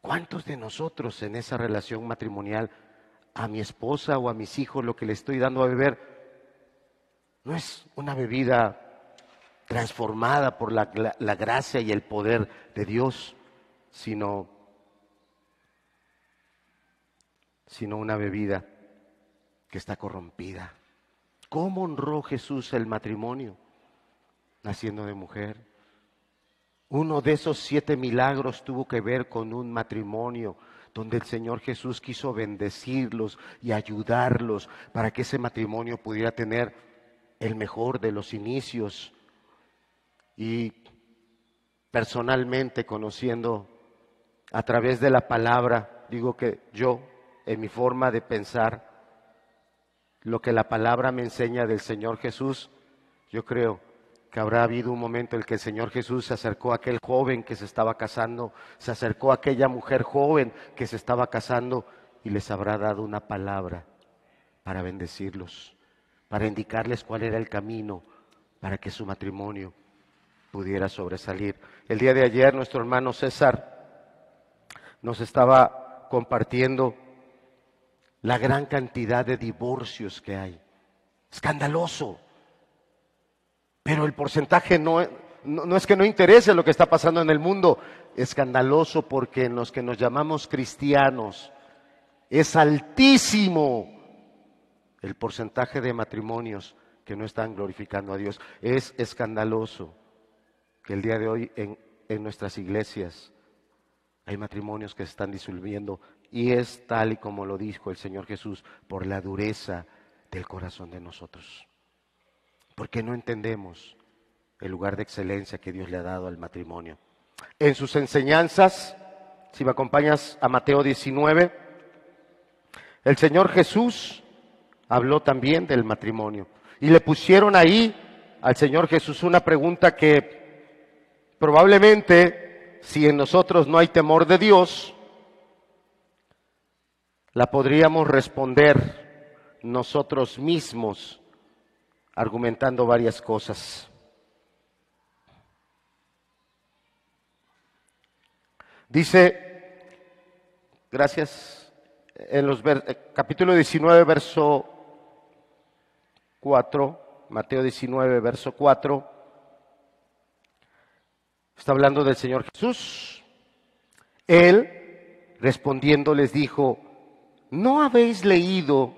¿Cuántos de nosotros en esa relación matrimonial a mi esposa o a mis hijos lo que le estoy dando a beber no es una bebida transformada por la, la gracia y el poder de Dios, sino sino una bebida que está corrompida. ¿Cómo honró Jesús el matrimonio? Naciendo de mujer. Uno de esos siete milagros tuvo que ver con un matrimonio donde el Señor Jesús quiso bendecirlos y ayudarlos para que ese matrimonio pudiera tener el mejor de los inicios. Y personalmente conociendo a través de la palabra, digo que yo en mi forma de pensar lo que la palabra me enseña del Señor Jesús, yo creo que habrá habido un momento en el que el Señor Jesús se acercó a aquel joven que se estaba casando, se acercó a aquella mujer joven que se estaba casando y les habrá dado una palabra para bendecirlos, para indicarles cuál era el camino para que su matrimonio pudiera sobresalir. El día de ayer nuestro hermano César nos estaba compartiendo la gran cantidad de divorcios que hay. Escandaloso. Pero el porcentaje no, no, es que no interese lo que está pasando en el mundo, escandaloso porque en los que nos llamamos cristianos es altísimo el porcentaje de matrimonios que no están glorificando a Dios. Es escandaloso que el día de hoy en, en nuestras iglesias hay matrimonios que se están disolviendo y es tal y como lo dijo el Señor Jesús, por la dureza del corazón de nosotros. Porque no entendemos el lugar de excelencia que Dios le ha dado al matrimonio. En sus enseñanzas, si me acompañas a Mateo 19, el Señor Jesús habló también del matrimonio. Y le pusieron ahí al Señor Jesús una pregunta que probablemente, si en nosotros no hay temor de Dios, la podríamos responder nosotros mismos argumentando varias cosas. Dice, gracias, en los eh, capítulo 19, verso 4, Mateo 19, verso 4, está hablando del Señor Jesús. Él, respondiendo, les dijo, ¿no habéis leído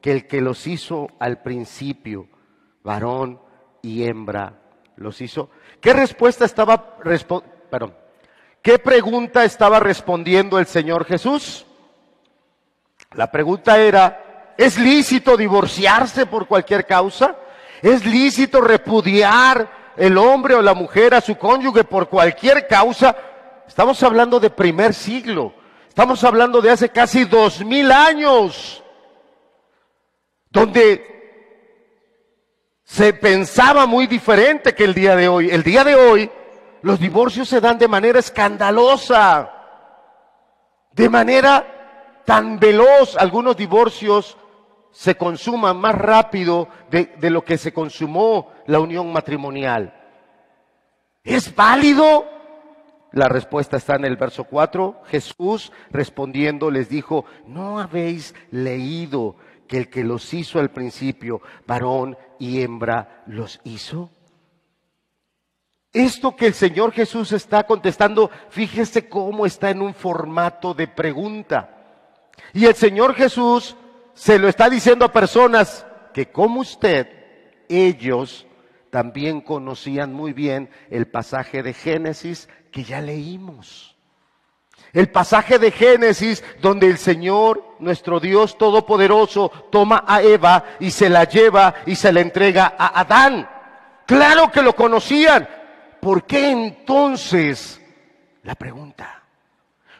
que el que los hizo al principio, varón y hembra, los hizo? ¿Qué respuesta estaba, qué pregunta estaba respondiendo el Señor Jesús? La pregunta era, ¿es lícito divorciarse por cualquier causa? ¿Es lícito repudiar el hombre o la mujer a su cónyuge por cualquier causa? Estamos hablando de primer siglo. Estamos hablando de hace casi dos mil años, donde se pensaba muy diferente que el día de hoy. El día de hoy los divorcios se dan de manera escandalosa, de manera tan veloz. Algunos divorcios se consuman más rápido de, lo que se consumó la unión matrimonial. ¿Es válido? La respuesta está en el verso 4. Jesús respondiendo les dijo, ¿no habéis leído que el que los hizo al principio, varón y hembra, los hizo? Esto que el Señor Jesús está contestando, fíjese cómo está en un formato de pregunta. Y el Señor Jesús se lo está diciendo a personas que como usted, ellos también conocían muy bien el pasaje de Génesis que ya leímos. El pasaje de Génesis donde el Señor, nuestro Dios Todopoderoso, toma a Eva y se la lleva y se la entrega a Adán. Claro que lo conocían. ¿Por qué entonces la pregunta?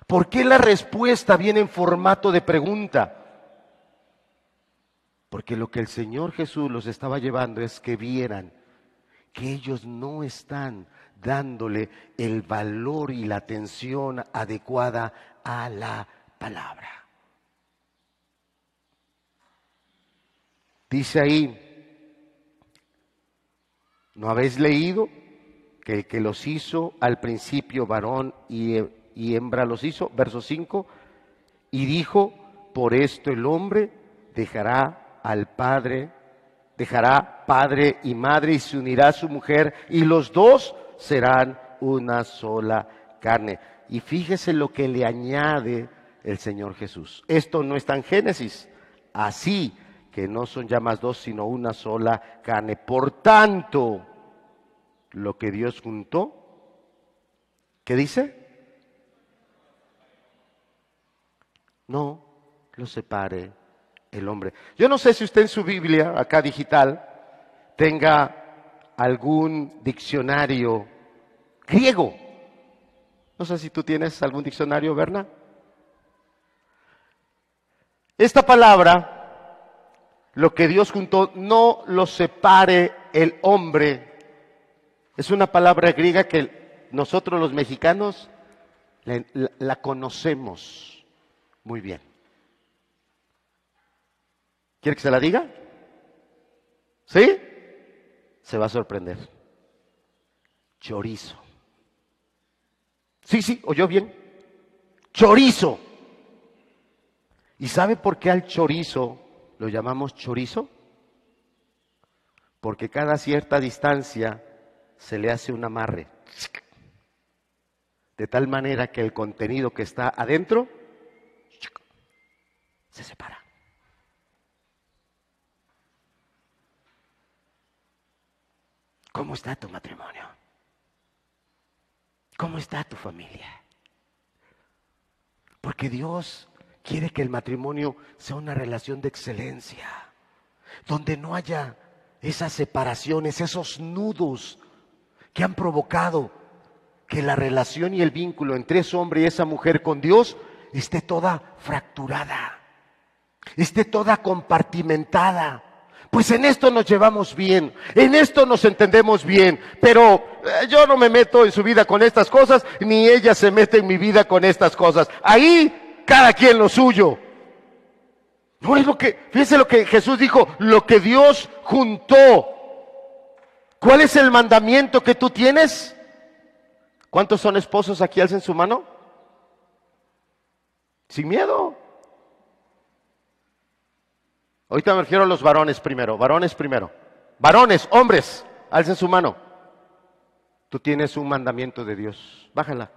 ¿Por qué la respuesta viene en formato de pregunta? Porque lo que el Señor Jesús los estaba llevando es que vieran que ellos no están dándole el valor y la atención adecuada a la palabra. Dice ahí, ¿no habéis leído que el que los hizo al principio varón y, y hembra los hizo? Verso 5, y dijo, por esto el hombre dejará al Padre dejará padre y madre y se unirá a su mujer y los dos serán una sola carne. Y fíjese lo que le añade el Señor Jesús. Esto no está en Génesis. Así que no son ya más dos, sino una sola carne. Por tanto, lo que Dios juntó, ¿qué dice? No lo separe el hombre. Yo no sé si usted en su Biblia, acá digital, tenga algún diccionario griego. No sé si tú tienes algún diccionario, Berna. Esta palabra, lo que Dios juntó, no lo separe el hombre. Es una palabra griega que nosotros los mexicanos la, la conocemos muy bien. ¿Quiere que se la diga? ¿Sí? Se va a sorprender. Chorizo. Sí, sí, oyó bien. Chorizo. ¿Y sabe por qué al chorizo lo llamamos chorizo? Porque cada cierta distancia se le hace un amarre. De tal manera que el contenido que está adentro se separa. ¿Cómo está tu matrimonio? ¿Cómo está tu familia? Porque Dios quiere que el matrimonio sea una relación de excelencia, donde no haya esas separaciones, esos nudos que han provocado que la relación y el vínculo entre ese hombre y esa mujer con Dios esté toda fracturada, esté toda compartimentada pues en esto nos llevamos bien, en esto nos entendemos bien, pero eh, yo no me meto en su vida con estas cosas, ni ella se mete en mi vida con estas cosas. Ahí cada quien lo suyo. No es lo que, fíjense lo que Jesús dijo, lo que Dios juntó. ¿Cuál es el mandamiento que tú tienes? ¿Cuántos son esposos aquí alcen su mano? Sin miedo. Ahorita me refiero a los varones primero, varones primero. Varones, hombres, alcen su mano. Tú tienes un mandamiento de Dios, bájala.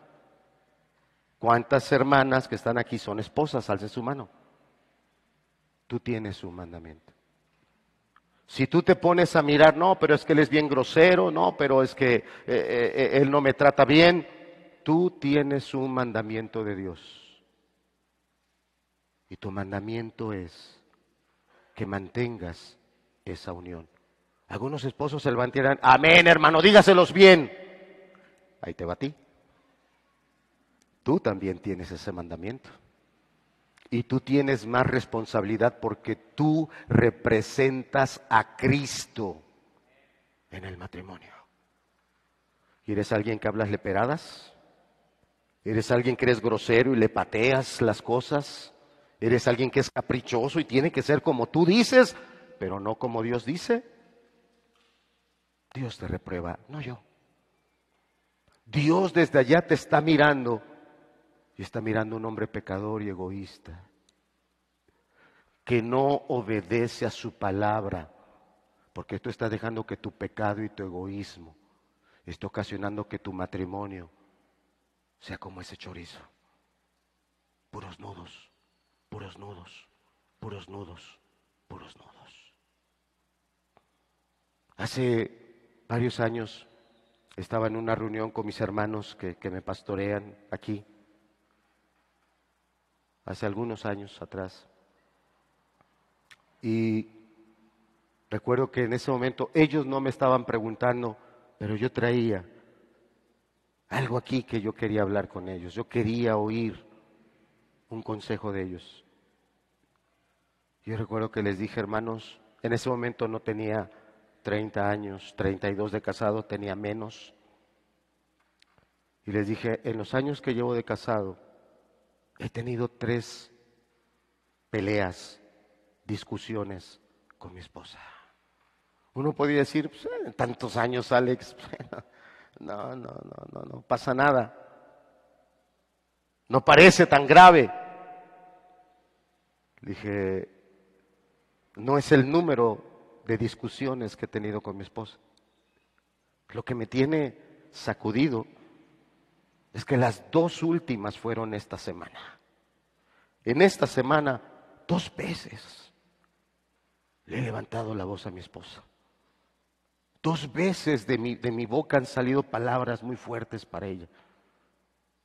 ¿Cuántas hermanas que están aquí son esposas? Alcen su mano. Tú tienes un mandamiento. Si tú te pones a mirar, no, pero es que él es bien grosero, no, pero es que eh, eh, eh, él no me trata bien, tú tienes un mandamiento de Dios. Y tu mandamiento es que mantengas esa unión. Algunos esposos se levantarán, amén hermano, dígaselos bien. Ahí te va a ti. Tú también tienes ese mandamiento. Y tú tienes más responsabilidad porque tú representas a Cristo en el matrimonio. ¿Y eres alguien que hablas leperadas? ¿Eres alguien que eres grosero y le pateas las cosas? Eres alguien que es caprichoso y tiene que ser como tú dices, pero no como Dios dice. Dios te reprueba, no yo. Dios desde allá te está mirando y está mirando un hombre pecador y egoísta. que no obedece a su palabra, porque tú estás dejando que tu pecado y tu egoísmo esté ocasionando que tu matrimonio sea como ese chorizo. Puros nudos, puros nudos, puros nudos, puros nudos. Hace varios años estaba en una reunión con mis hermanos que, que me pastorean aquí, hace algunos años atrás. Y recuerdo que en ese momento ellos no me estaban preguntando, pero yo traía algo aquí que yo quería hablar con ellos. Yo quería oír un consejo de ellos. Yo recuerdo que les dije, hermanos, en ese momento no tenía 30 años, 32 de casado, tenía menos. Y les dije, en los años que llevo de casado, he tenido tres peleas, discusiones con mi esposa. Uno podría decir, pues, eh, tantos años, Alex, no, no, no, no, no pasa nada. No parece tan grave. Dije, no es el número de discusiones que he tenido con mi esposa. Lo que me tiene sacudido es que las dos últimas fueron esta semana. En esta semana, dos veces le he levantado la voz a mi esposa. Dos veces de mi, de mi boca han salido palabras muy fuertes para ella.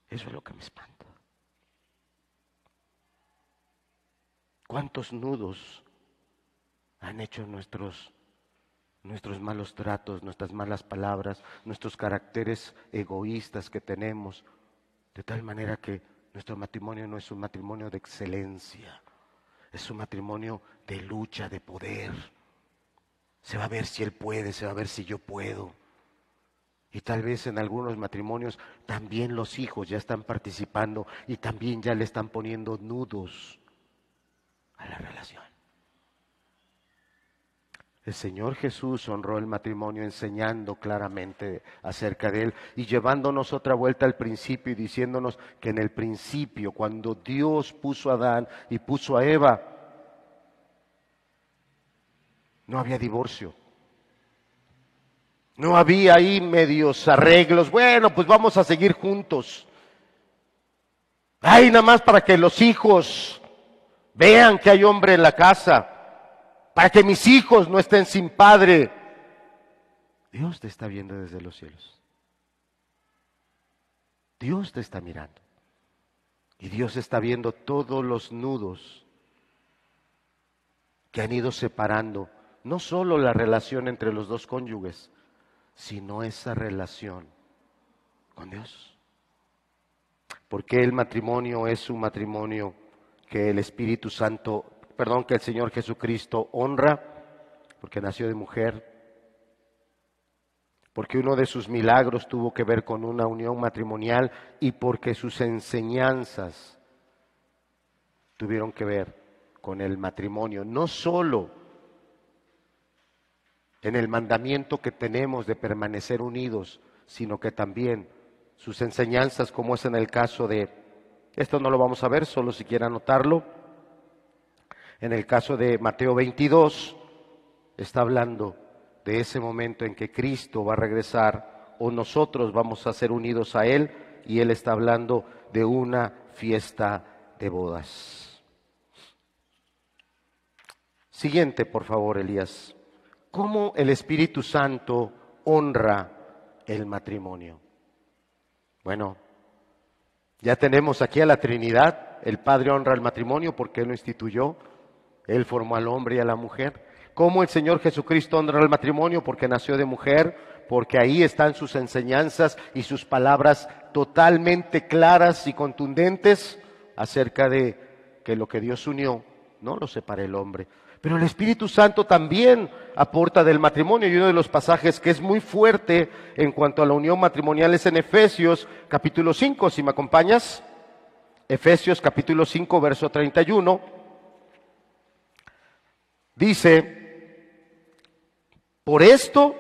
Eso es lo que me espanta. ¿Cuántos nudos han hecho nuestros, nuestros malos tratos, nuestras malas palabras, nuestros caracteres egoístas que tenemos? De tal manera que nuestro matrimonio no es un matrimonio de excelencia, es un matrimonio de lucha, de poder se va a ver si él puede, se va a ver si yo puedo. Y tal vez en algunos matrimonios también los hijos ya están participando y también ya le están poniendo nudos a la relación. El Señor Jesús honró el matrimonio enseñando claramente acerca de él y llevándonos otra vuelta al principio y diciéndonos que en el principio, cuando Dios puso a Adán y puso a Eva, no había divorcio. No había ahí medios arreglos. Bueno, pues vamos a seguir juntos. Ay, nada más para que los hijos vean que hay hombre en la casa. Para que mis hijos no estén sin padre. Dios te está viendo desde los cielos. Dios te está mirando. Y Dios está viendo todos los nudos que han ido separando no solo la relación entre los dos cónyuges, sino esa relación con Dios. Porque el matrimonio es un matrimonio que el Espíritu Santo, perdón, que el Señor Jesucristo honra, porque nació de mujer, porque uno de sus milagros tuvo que ver con una unión matrimonial y porque sus enseñanzas tuvieron que ver con el matrimonio, no solo en el mandamiento que tenemos de permanecer unidos, sino que también sus enseñanzas, como es en el caso de, esto no lo vamos a ver, solo si quiere anotarlo, en el caso de Mateo 22, está hablando de ese momento en que Cristo va a regresar o nosotros vamos a ser unidos a Él y Él está hablando de una fiesta de bodas. Siguiente, por favor, Elías cómo el Espíritu Santo honra el matrimonio. Bueno, ya tenemos aquí a la Trinidad, el Padre honra el matrimonio porque Él lo instituyó, Él formó al hombre y a la mujer. ¿Cómo el Señor Jesucristo honra el matrimonio? Porque nació de mujer, porque ahí están sus enseñanzas y sus palabras totalmente claras y contundentes acerca de que lo que Dios unió no lo separa el hombre. Pero el Espíritu Santo también aporta del matrimonio y uno de los pasajes que es muy fuerte en cuanto a la unión matrimonial es en Efesios capítulo 5, si me acompañas. Efesios capítulo 5, verso 31. Dice, por esto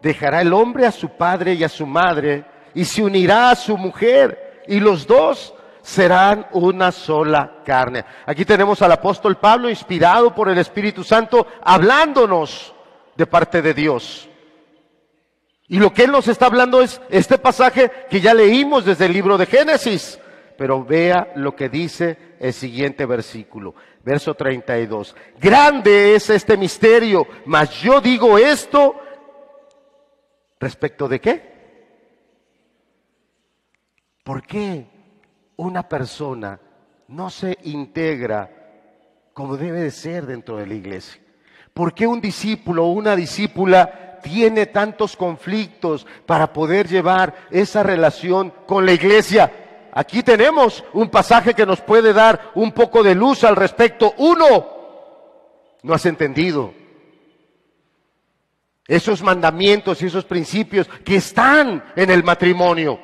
dejará el hombre a su padre y a su madre y se unirá a su mujer y los dos serán una sola carne. Aquí tenemos al apóstol Pablo inspirado por el Espíritu Santo hablándonos de parte de Dios. Y lo que él nos está hablando es este pasaje que ya leímos desde el libro de Génesis. Pero vea lo que dice el siguiente versículo, verso 32. Grande es este misterio, mas yo digo esto respecto de qué? ¿Por qué una persona no se integra como debe de ser dentro de la iglesia? ¿Por qué un discípulo o una discípula tiene tantos conflictos para poder llevar esa relación con la iglesia? Aquí tenemos un pasaje que nos puede dar un poco de luz al respecto. Uno, no has entendido esos mandamientos y esos principios que están en el matrimonio.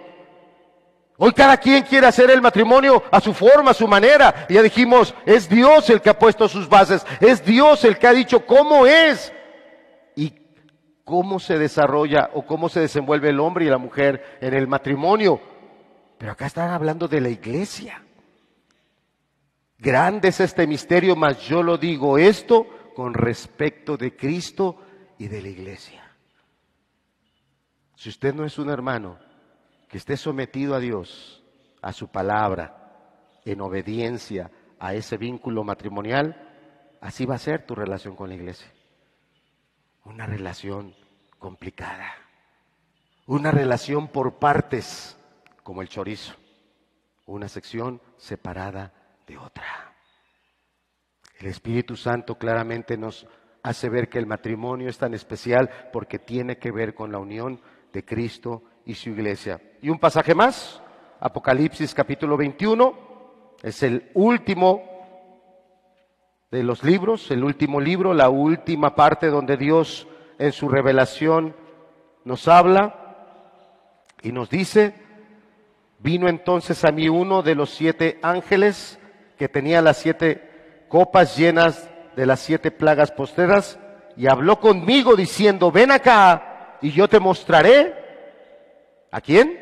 Hoy cada quien quiere hacer el matrimonio a su forma, a su manera. Ya dijimos, es Dios el que ha puesto sus bases, es Dios el que ha dicho cómo es y cómo se desarrolla o cómo se desenvuelve el hombre y la mujer en el matrimonio. Pero acá están hablando de la iglesia. Grande es este misterio, mas yo lo digo esto con respecto de Cristo y de la iglesia. Si usted no es un hermano, que esté sometido a Dios, a su palabra, en obediencia a ese vínculo matrimonial, así va a ser tu relación con la iglesia. Una relación complicada. Una relación por partes, como el chorizo. Una sección separada de otra. El Espíritu Santo claramente nos hace ver que el matrimonio es tan especial porque tiene que ver con la unión de Cristo y su iglesia. Y un pasaje más, Apocalipsis capítulo 21, es el último de los libros, el último libro, la última parte donde Dios en su revelación nos habla y nos dice, vino entonces a mí uno de los siete ángeles que tenía las siete copas llenas de las siete plagas posteras y habló conmigo diciendo, ven acá y yo te mostraré ¿A quién?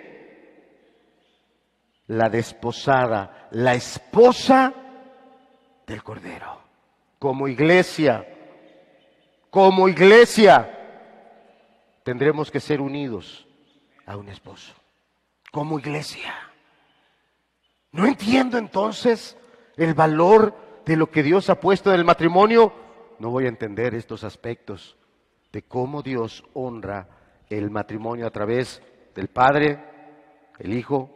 La desposada, la esposa del Cordero. Como iglesia, como iglesia, tendremos que ser unidos a un esposo. Como iglesia. No entiendo entonces el valor de lo que Dios ha puesto en el matrimonio. No voy a entender estos aspectos de cómo Dios honra el matrimonio a través de del Padre, el Hijo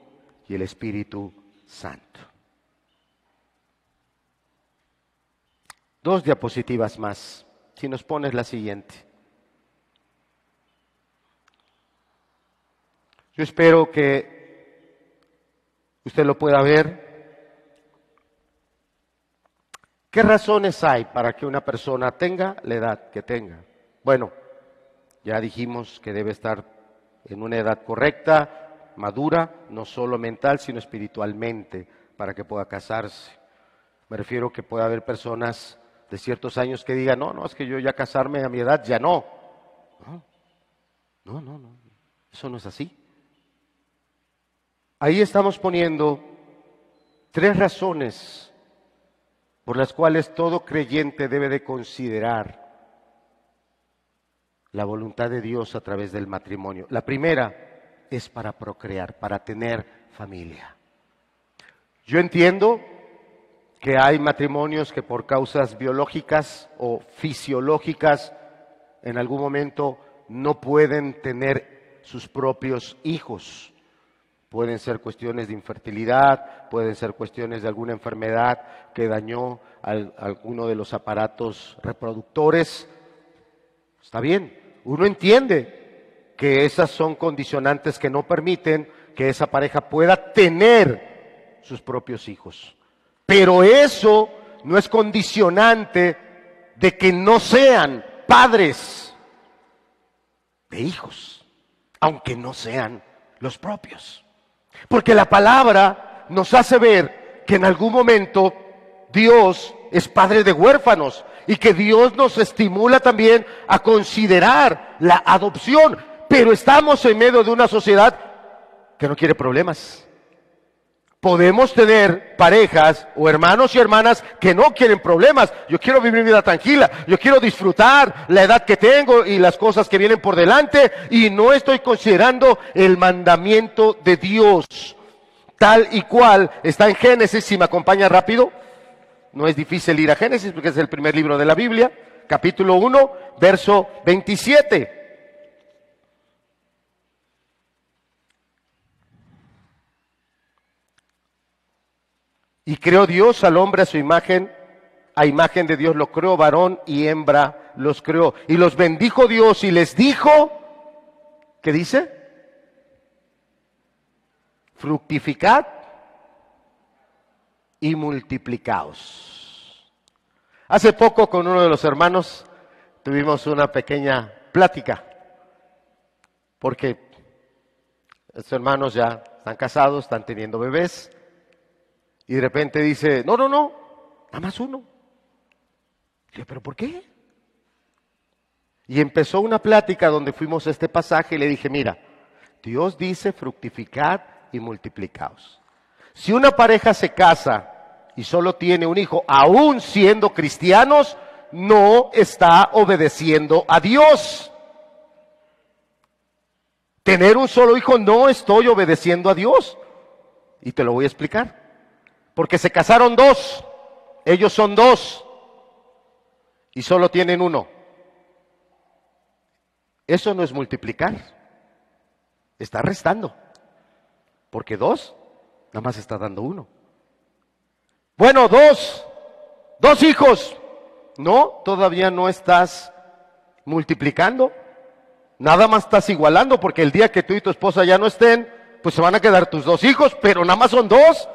y el Espíritu Santo. Dos diapositivas más. Si nos pones la siguiente. Yo espero que usted lo pueda ver. ¿Qué razones hay para que una persona tenga la edad que tenga? Bueno, ya dijimos que debe estar en una edad correcta, madura, no solo mental, sino espiritualmente, para que pueda casarse. Me refiero que pueda haber personas de ciertos años que digan, no, no, es que yo ya casarme a mi edad, ya no. No, no, no, eso no es así. Ahí estamos poniendo tres razones por las cuales todo creyente debe de considerar la voluntad de Dios a través del matrimonio. La primera es para procrear, para tener familia. Yo entiendo que hay matrimonios que por causas biológicas o fisiológicas en algún momento no pueden tener sus propios hijos. Pueden ser cuestiones de infertilidad, pueden ser cuestiones de alguna enfermedad que dañó a alguno de los aparatos reproductores. Está bien, uno entiende que esas son condicionantes que no permiten que esa pareja pueda tener sus propios hijos. Pero eso no es condicionante de que no sean padres de hijos, aunque no sean los propios. Porque la palabra nos hace ver que en algún momento Dios es padre de huérfanos y que Dios nos estimula también a considerar la adopción. Pero estamos en medio de una sociedad que no quiere problemas. Podemos tener parejas o hermanos y hermanas que no quieren problemas. Yo quiero vivir mi vida tranquila. Yo quiero disfrutar la edad que tengo y las cosas que vienen por delante. Y no estoy considerando el mandamiento de Dios. Tal y cual está en Génesis. Si me acompaña rápido. No es difícil ir a Génesis porque es el primer libro de la Biblia. Capítulo 1, verso 27. Y creó Dios al hombre a su imagen, a imagen de Dios lo creó, varón y hembra los creó. Y los bendijo Dios y les dijo, ¿qué dice? Fructificad y multiplicaos. Hace poco con uno de los hermanos tuvimos una pequeña plática, porque estos hermanos ya están casados, están teniendo bebés, y de repente dice, no, no, no, nada más uno. Yo, ¿pero por qué? Y empezó una plática donde fuimos a este pasaje y le dije, mira, Dios dice fructificad y multiplicaos. Si una pareja se casa y solo tiene un hijo, aún siendo cristianos, no está obedeciendo a Dios. Tener un solo hijo no estoy obedeciendo a Dios. Y te lo voy a explicar. Porque se casaron dos, ellos son dos y solo tienen uno. Eso no es multiplicar, está restando. Porque dos, nada más está dando uno. Bueno, dos, dos hijos. No, todavía no estás multiplicando. Nada más estás igualando porque el día que tú y tu esposa ya no estén, pues se van a quedar tus dos hijos, pero nada más son dos.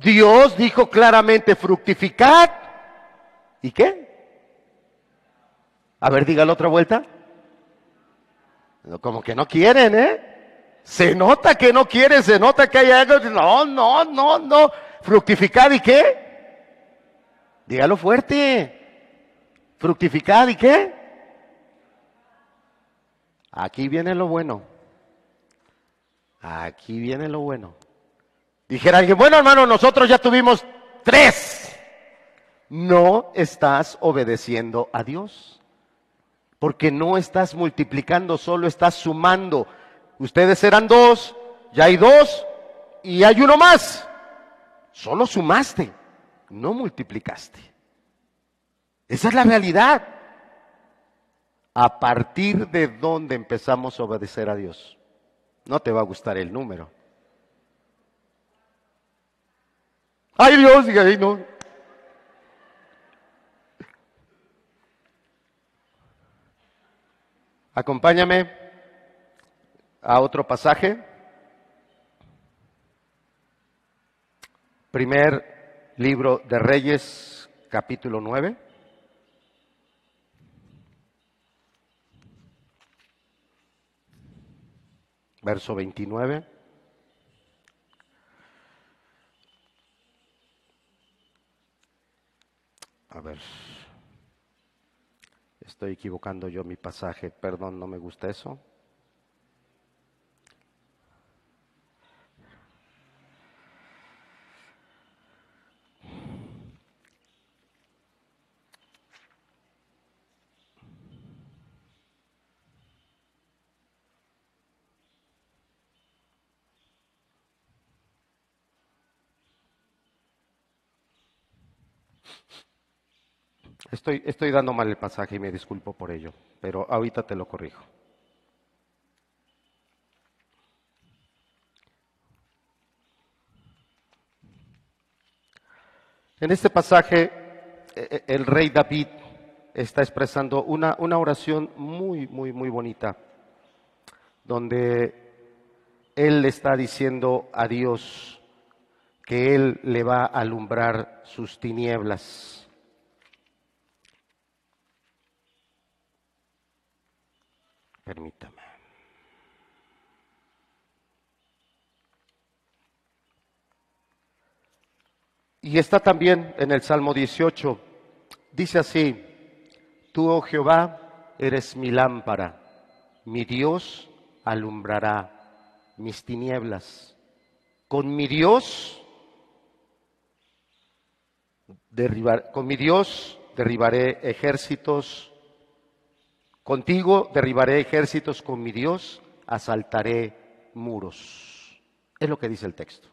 Dios dijo claramente, fructificad. ¿Y qué? A ver, dígalo otra vuelta. Como que no quieren, ¿eh? Se nota que no quieren, se nota que hay algo. No, no, no, no. Fructificad y qué? Dígalo fuerte. Fructificad y qué? Aquí viene lo bueno. Aquí viene lo bueno. Dijera alguien, bueno hermano, nosotros ya tuvimos tres. No estás obedeciendo a Dios. Porque no estás multiplicando, solo estás sumando. Ustedes eran dos, ya hay dos y hay uno más. Solo sumaste, no multiplicaste. Esa es la realidad. A partir de dónde empezamos a obedecer a Dios. No te va a gustar el número. Ay Dios, y ahí no. Acompáñame a otro pasaje. Primer libro de Reyes, capítulo 9. Verso 29. A ver, estoy equivocando yo mi pasaje, perdón, no me gusta eso. Estoy, estoy dando mal el pasaje y me disculpo por ello, pero ahorita te lo corrijo. En este pasaje, e, e, el rey David está expresando una, una oración muy, muy, muy bonita, donde él le está diciendo a Dios que él le va a alumbrar sus tinieblas Permítame. Y está también en el Salmo 18. Dice así, tú, oh Jehová, eres mi lámpara, mi Dios alumbrará mis tinieblas. con mi Dios con mi Dios derribaré ejércitos, contigo derribaré ejércitos, con mi Dios asaltaré muros. Es lo que dice el texto.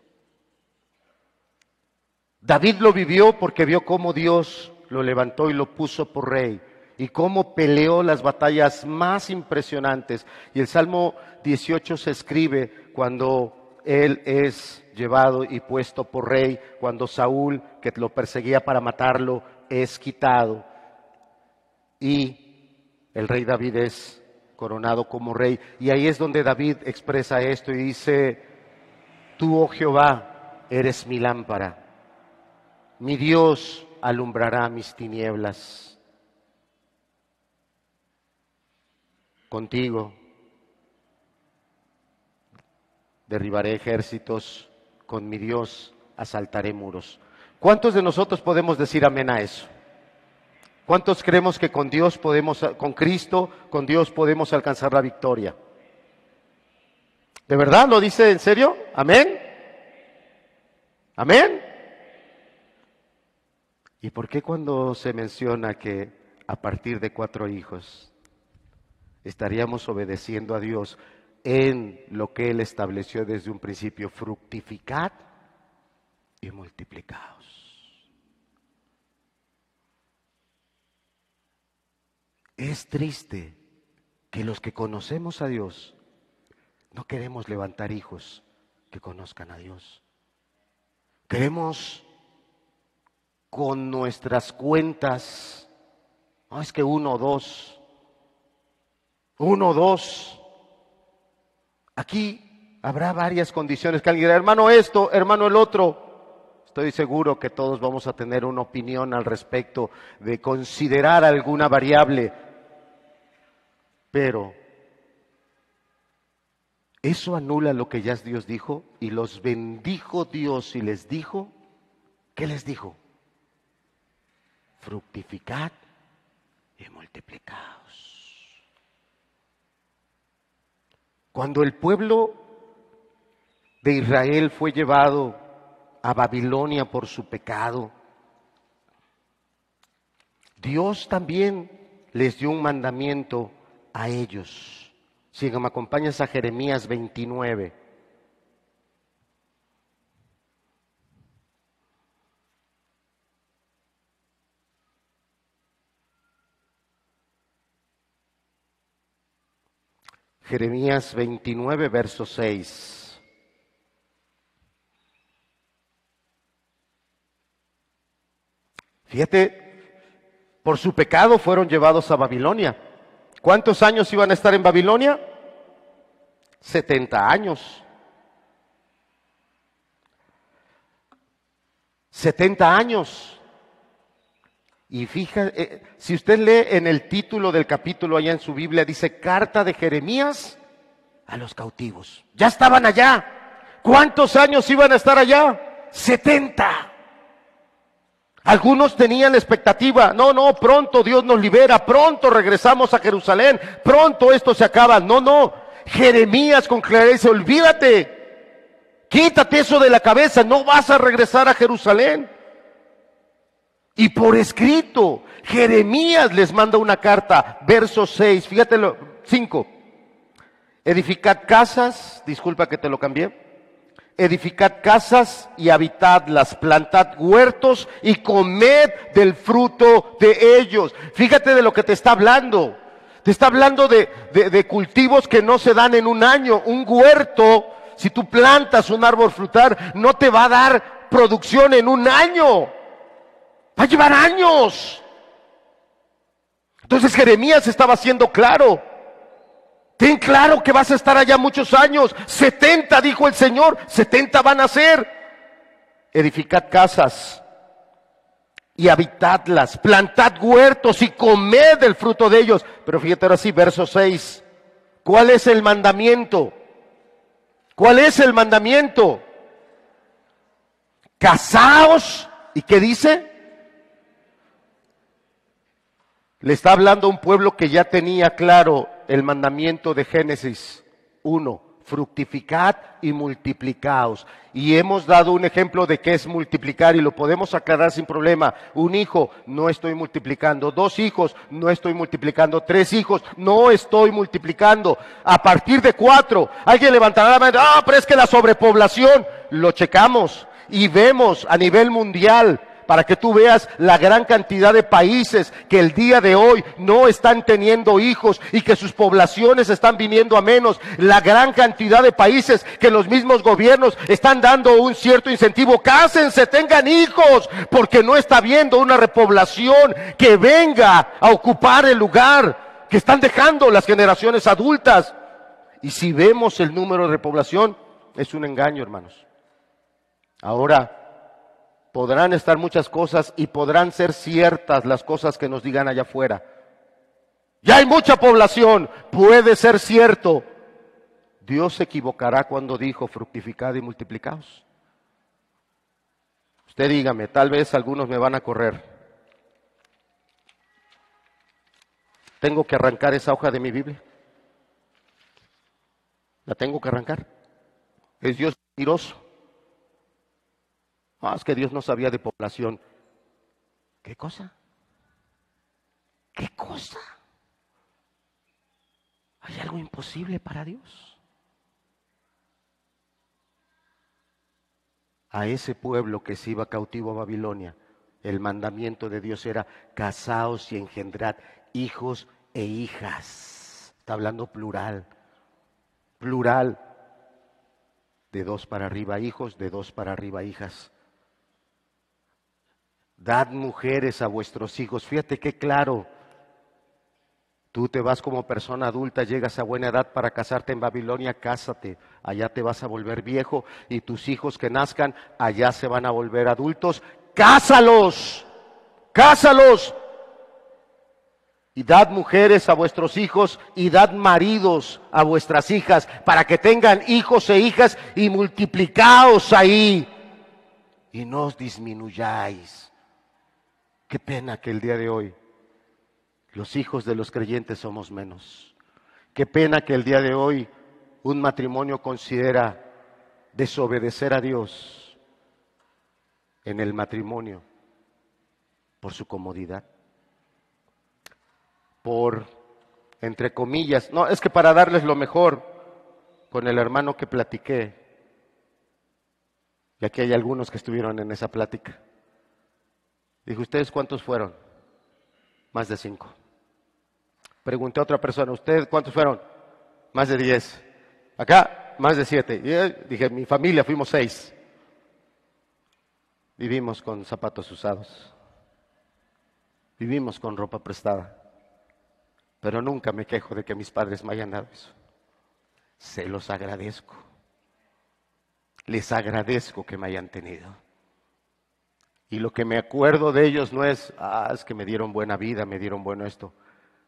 David lo vivió porque vio cómo Dios lo levantó y lo puso por rey y cómo peleó las batallas más impresionantes. Y el Salmo 18 se escribe cuando él es llevado y puesto por rey, cuando Saúl, que lo perseguía para matarlo, es quitado. Y el rey David es coronado como rey. Y ahí es donde David expresa esto y dice, tú, oh Jehová, eres mi lámpara mi Dios alumbrará mis tinieblas. Contigo derribaré ejércitos, con mi Dios asaltaré muros. ¿Cuántos de nosotros podemos decir amén a eso? ¿Cuántos creemos que con Dios podemos, con Cristo, con Dios podemos alcanzar la victoria? ¿De verdad lo dice en serio? ¿Amén? ¿Amén? ¿Y por qué cuando se menciona que a partir de cuatro hijos estaríamos obedeciendo a Dios en lo que Él estableció desde un principio, fructificad y multiplicaos? Es triste que los que conocemos a Dios no queremos levantar hijos que conozcan a Dios. Queremos con nuestras cuentas. No es que uno o dos. Uno o dos. Aquí habrá varias condiciones que alguien dirá, hermano esto, hermano el otro. Estoy seguro que todos vamos a tener una opinión al respecto de considerar alguna variable. Pero eso anula lo que ya Dios dijo y los bendijo Dios y les dijo, ¿qué les dijo? fructificad y multiplicaos. Cuando el pueblo de Israel fue llevado a Babilonia por su pecado, Dios también les dio un mandamiento a ellos. Si me acompañas a Jeremías 29. Jeremías 29, verso 6. Por su pecado fueron llevados a Babilonia. ¿Cuántos años iban a estar en Babilonia? 70 años. 70 años. Y fíjate, eh, si usted lee en el título del capítulo allá en su Biblia, dice carta de Jeremías a los cautivos. Ya estaban allá. ¿Cuántos años iban a estar allá? 70. Algunos tenían la expectativa, no, no, pronto Dios nos libera, pronto regresamos a Jerusalén, pronto esto se acaba. No, no, Jeremías con dice, olvídate, quítate eso de la cabeza, no vas a regresar a Jerusalén. Y por escrito, Jeremías les manda una carta, verso 6, fíjate 5. Edificad casas, disculpa que te lo cambié. Edificad casas y habitadlas, plantad huertos y comed del fruto de ellos. Fíjate de lo que te está hablando. Te está hablando de, de cultivos que no se dan en un año. Un huerto, si tú plantas un árbol frutal, no te va a dar producción en un año. Va a llevar años. Entonces Jeremías estaba siendo claro. Ten claro que vas a estar allá muchos años. 70, dijo el Señor. 70 van a ser. Edificad casas y habitadlas. Plantad huertos y comed el fruto de ellos. Pero fíjate ahora sí, verso 6. ¿Cuál es el mandamiento? ¿Cuál es el mandamiento? Casaos. ¿Y qué dice? Le está hablando a un pueblo que ya tenía claro el mandamiento de Génesis 1. fructificad y multiplicaos. Y hemos dado un ejemplo de qué es multiplicar y lo podemos aclarar sin problema. Un hijo, no estoy multiplicando. Dos hijos, no estoy multiplicando. Tres hijos, no estoy multiplicando. A partir de cuatro, alguien levantará la mano, ah, pero es que la sobrepoblación, lo checamos y vemos a nivel mundial para que tú veas la gran cantidad de países que el día de hoy no están teniendo hijos y que sus poblaciones están viniendo a menos, la gran cantidad de países que los mismos gobiernos están dando un cierto incentivo, cásense, tengan hijos, porque no está habiendo una repoblación que venga a ocupar el lugar que están dejando las generaciones adultas. Y si vemos el número de población, es un engaño, hermanos. Ahora, podrán estar muchas cosas y podrán ser ciertas las cosas que nos digan allá afuera. Ya hay mucha población, puede ser cierto. Dios se equivocará cuando dijo fructificad y multiplicaos. Usted dígame, tal vez algunos me van a correr. ¿Tengo que arrancar esa hoja de mi Biblia? La tengo que arrancar. Es Dios mentiroso. Ah, es que Dios no sabía de población. ¿Qué cosa? ¿Qué cosa? ¿Hay algo imposible para Dios? A ese pueblo que se iba cautivo a Babilonia, el mandamiento de Dios era casaos y engendrad hijos e hijas. Está hablando plural, plural. De dos para arriba hijos, de dos para arriba hijas. Dad mujeres a vuestros hijos. Fíjate qué claro. Tú te vas como persona adulta, llegas a buena edad para casarte en Babilonia, cásate. Allá te vas a volver viejo y tus hijos que nazcan, allá se van a volver adultos. Cásalos, cásalos. Y dad mujeres a vuestros hijos y dad maridos a vuestras hijas para que tengan hijos e hijas y multiplicaos ahí y no os disminuyáis. Qué pena que el día de hoy los hijos de los creyentes somos menos. Qué pena que el día de hoy un matrimonio considera desobedecer a Dios en el matrimonio por su comodidad. Por, entre comillas, no, es que para darles lo mejor con el hermano que platiqué, y aquí hay algunos que estuvieron en esa plática. Dijo, ¿ustedes cuántos fueron? Más de cinco. Pregunté a otra persona, ¿ustedes cuántos fueron? Más de diez. Acá, más de siete. Y dije, mi familia fuimos seis. Vivimos con zapatos usados. Vivimos con ropa prestada. Pero nunca me quejo de que mis padres me hayan dado eso. Se los agradezco. Les agradezco que me hayan tenido. Y lo que me acuerdo de ellos no es, ah, es que me dieron buena vida, me dieron bueno esto.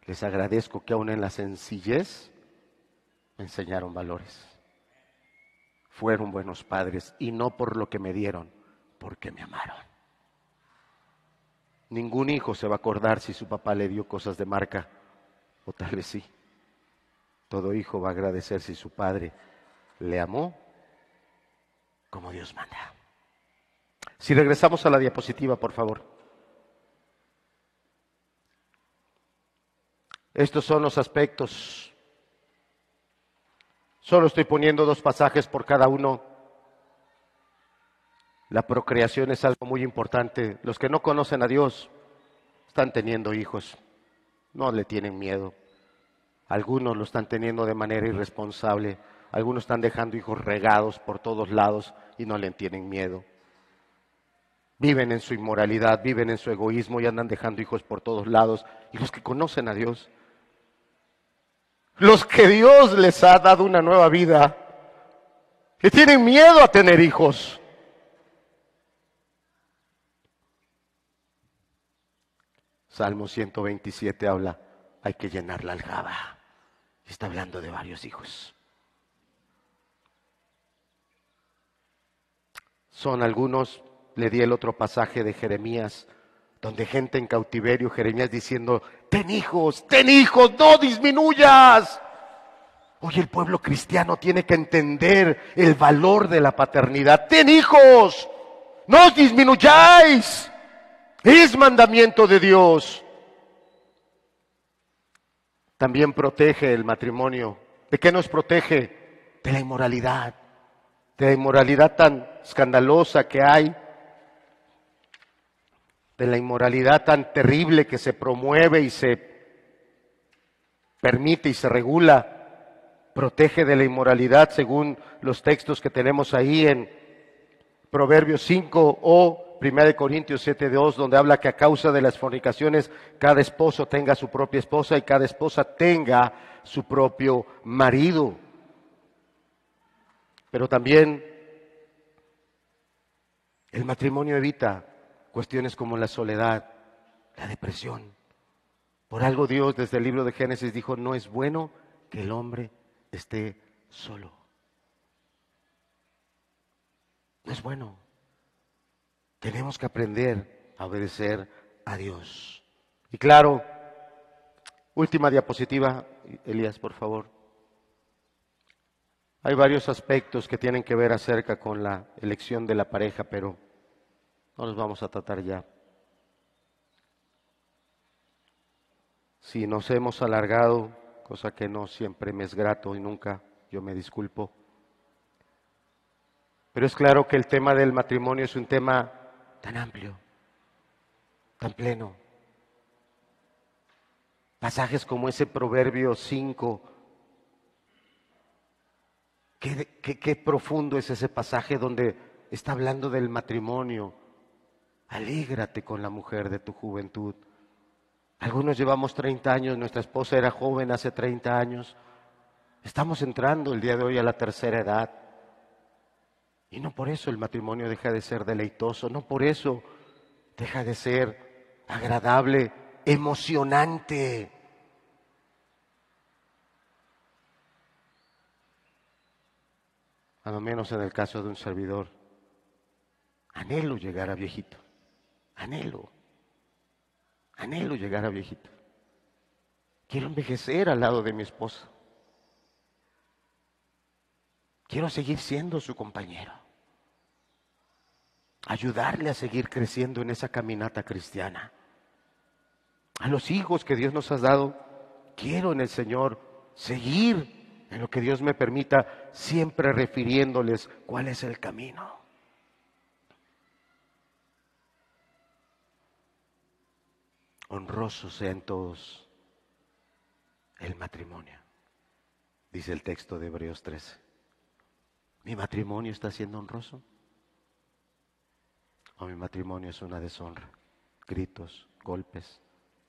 Les agradezco que aún en la sencillez me enseñaron valores. Fueron buenos padres y no por lo que me dieron, porque me amaron. Ningún hijo se va a acordar si su papá le dio cosas de marca, o tal vez sí. Todo hijo va a agradecer si su padre le amó como Dios manda. Si regresamos a la diapositiva, por favor. Estos son los aspectos. Solo estoy poniendo dos pasajes por cada uno. La procreación es algo muy importante. Los que no conocen a Dios están teniendo hijos. No le tienen miedo. Algunos lo están teniendo de manera irresponsable. Algunos están dejando hijos regados por todos lados y no le tienen miedo. Viven en su inmoralidad, viven en su egoísmo y andan dejando hijos por todos lados. Y los que conocen a Dios, los que Dios les ha dado una nueva vida, que tienen miedo a tener hijos. Salmo 127 habla, hay que llenar la aljaba. Está hablando de varios hijos. Son algunos le di el otro pasaje de Jeremías, donde gente en cautiverio, Jeremías diciendo, ten hijos, ten hijos, no disminuyas. Hoy el pueblo cristiano tiene que entender el valor de la paternidad. Ten hijos, no disminuyáis. Es mandamiento de Dios. También protege el matrimonio. ¿De qué nos protege? De la inmoralidad. De la inmoralidad tan escandalosa que hay. De la inmoralidad tan terrible que se promueve y se permite y se regula protege de la inmoralidad según los textos que tenemos ahí en Proverbios 5 o 1 Corintios 7, 2, donde habla que a causa de las fornicaciones cada esposo tenga su propia esposa y cada esposa tenga su propio marido. Pero también el matrimonio evita cuestiones como la soledad, la depresión. Por algo Dios desde el libro de Génesis dijo, no es bueno que el hombre esté solo. No es bueno. Tenemos que aprender a obedecer a Dios. Y claro, última diapositiva, Elías, por favor. Hay varios aspectos que tienen que ver acerca con la elección de la pareja, pero no los vamos a tratar ya. Si nos hemos alargado cosa que no siempre me es grato y nunca yo me disculpo. Pero es claro que el tema del matrimonio es un tema tan amplio, tan pleno. Pasajes como ese Proverbio 5, qué, qué profundo es ese pasaje donde está hablando del matrimonio. Alégrate con la mujer de tu juventud. Algunos llevamos 30 años, nuestra esposa era joven hace 30 años. Estamos entrando el día de hoy a la tercera edad. Y no por eso el matrimonio deja de ser deleitoso, no por eso deja de ser agradable, emocionante. A lo menos en el caso de un servidor. Anhelo llegar a viejito. Anhelo. Anhelo llegar a viejito. Quiero envejecer al lado de mi esposa. Quiero seguir siendo su compañero. Ayudarle a seguir creciendo en esa caminata cristiana. A los hijos que Dios nos ha dado, quiero en el Señor seguir en lo que Dios me permita, siempre refiriéndoles cuál es el camino. Honroso sea en todos el matrimonio, dice el texto de Hebreos 13. ¿Mi matrimonio está siendo honroso? ¿O mi matrimonio es una deshonra? Gritos, golpes,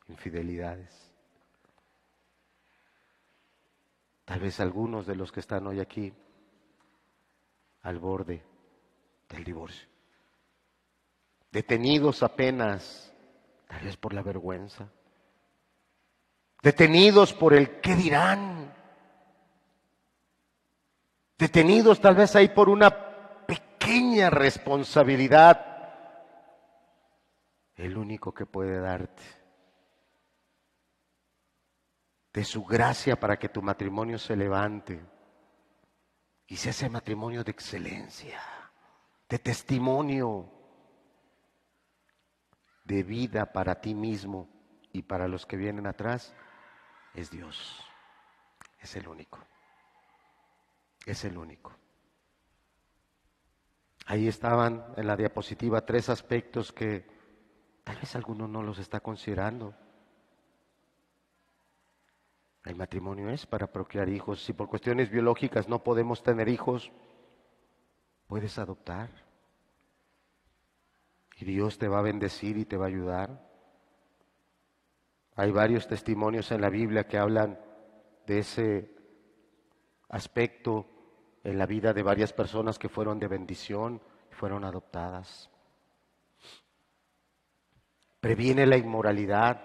infidelidades. Tal vez algunos de los que están hoy aquí al borde del divorcio, detenidos apenas tal vez por la vergüenza, detenidos por el qué dirán, detenidos tal vez ahí por una pequeña responsabilidad, el único que puede darte de su gracia para que tu matrimonio se levante y sea ese matrimonio de excelencia, de testimonio de vida para ti mismo y para los que vienen atrás es Dios. Es el único. Es el único. Ahí estaban en la diapositiva tres aspectos que tal vez alguno no los está considerando. El matrimonio es para procrear hijos. Si por cuestiones biológicas no podemos tener hijos, puedes adoptar. Y Dios te va a bendecir y te va a ayudar. Hay varios testimonios en la Biblia que hablan de ese aspecto en la vida de varias personas que fueron de bendición y fueron adoptadas. Previene la inmoralidad.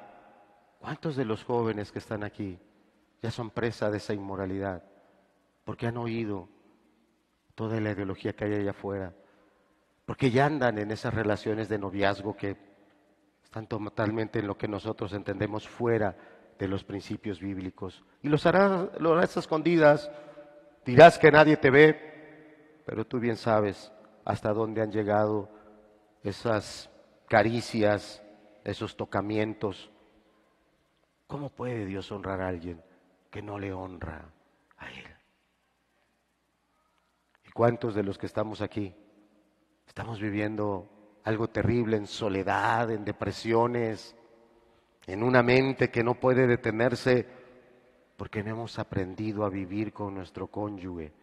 ¿Cuántos de los jóvenes que están aquí ya son presa de esa inmoralidad? Porque han oído toda la ideología que hay allá afuera porque ya andan en esas relaciones de noviazgo que están totalmente en lo que nosotros entendemos fuera de los principios bíblicos. Y los harás, escondidas. Dirás que nadie te ve, pero tú bien sabes hasta dónde han llegado esas caricias, esos tocamientos. ¿Cómo puede Dios honrar a alguien que no le honra a Él? ¿Y cuántos de los que estamos aquí estamos viviendo algo terrible en soledad, en depresiones, en una mente que no puede detenerse porque no hemos aprendido a vivir con nuestro cónyuge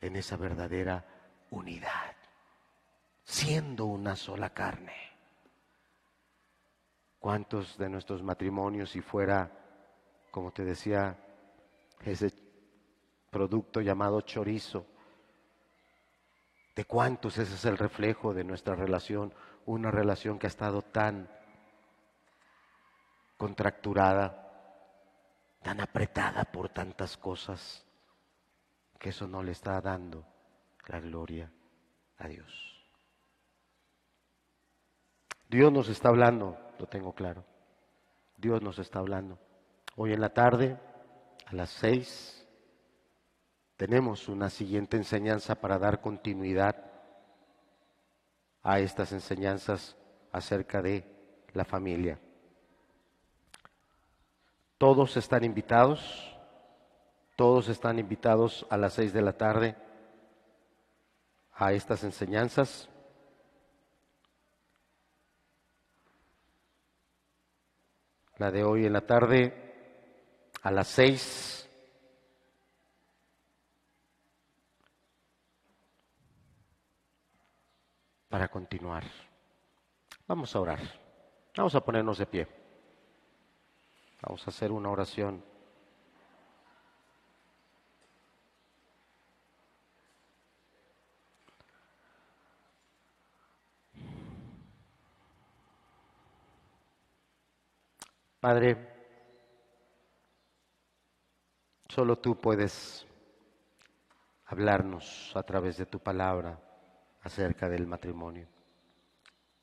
en esa verdadera unidad, siendo una sola carne. ¿Cuántos de nuestros matrimonios, si fuera, como te decía, ese producto llamado chorizo, de cuántos ese es el reflejo de nuestra relación, una relación que ha estado tan contracturada, tan apretada por tantas cosas, que eso no le está dando la gloria a Dios. Dios nos está hablando, lo tengo claro. Dios nos está hablando. Hoy en la tarde, a las seis, tenemos una siguiente enseñanza para dar continuidad a estas enseñanzas acerca de la familia. Todos están invitados, todos están invitados a las seis de la tarde a estas enseñanzas. La de hoy en la tarde a las seis. Para continuar. Vamos a orar. Vamos a ponernos de pie. Vamos a hacer una oración. Padre, solo tú puedes hablarnos a través de tu palabra acerca del matrimonio.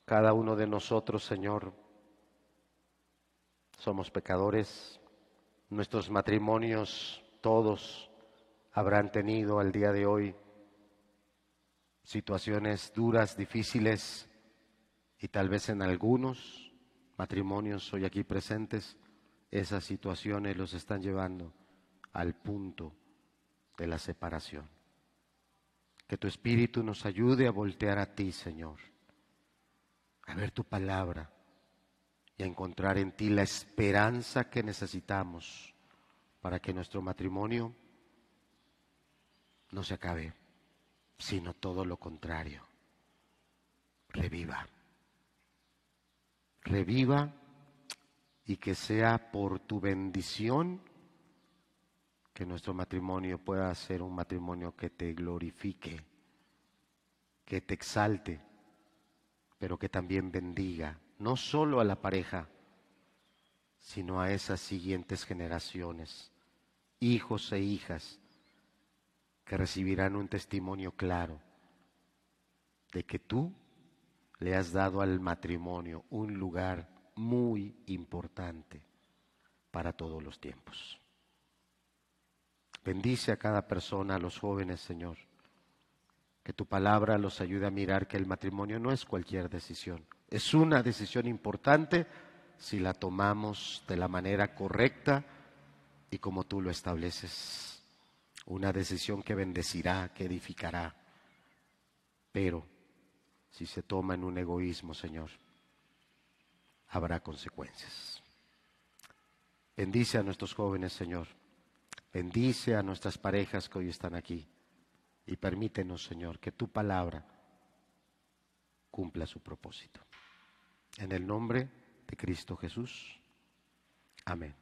Cada uno de nosotros, Señor, somos pecadores. Nuestros matrimonios, todos, habrán tenido al día de hoy situaciones duras, difíciles, y tal vez en algunos matrimonios hoy aquí presentes, esas situaciones los están llevando al punto de la separación. Que tu Espíritu nos ayude a voltear a ti, Señor, a ver tu palabra y a encontrar en ti la esperanza que necesitamos para que nuestro matrimonio no se acabe, sino todo lo contrario, reviva. Reviva y que sea por tu bendición que nuestro matrimonio pueda ser un matrimonio que te glorifique, que te exalte, pero que también bendiga, no solo a la pareja, sino a esas siguientes generaciones, hijos e hijas, que recibirán un testimonio claro de que tú le has dado al matrimonio un lugar muy importante para todos los tiempos. Bendice a cada persona, a los jóvenes, Señor. Que tu palabra los ayude a mirar que el matrimonio no es cualquier decisión. Es una decisión importante si la tomamos de la manera correcta y como tú lo estableces. Una decisión que bendecirá, que edificará. Pero si se toma en un egoísmo, Señor, habrá consecuencias. Bendice a nuestros jóvenes, Señor. Bendice a nuestras parejas que hoy están aquí. Y permítenos, Señor, que tu palabra cumpla su propósito. En el nombre de Cristo Jesús. Amén.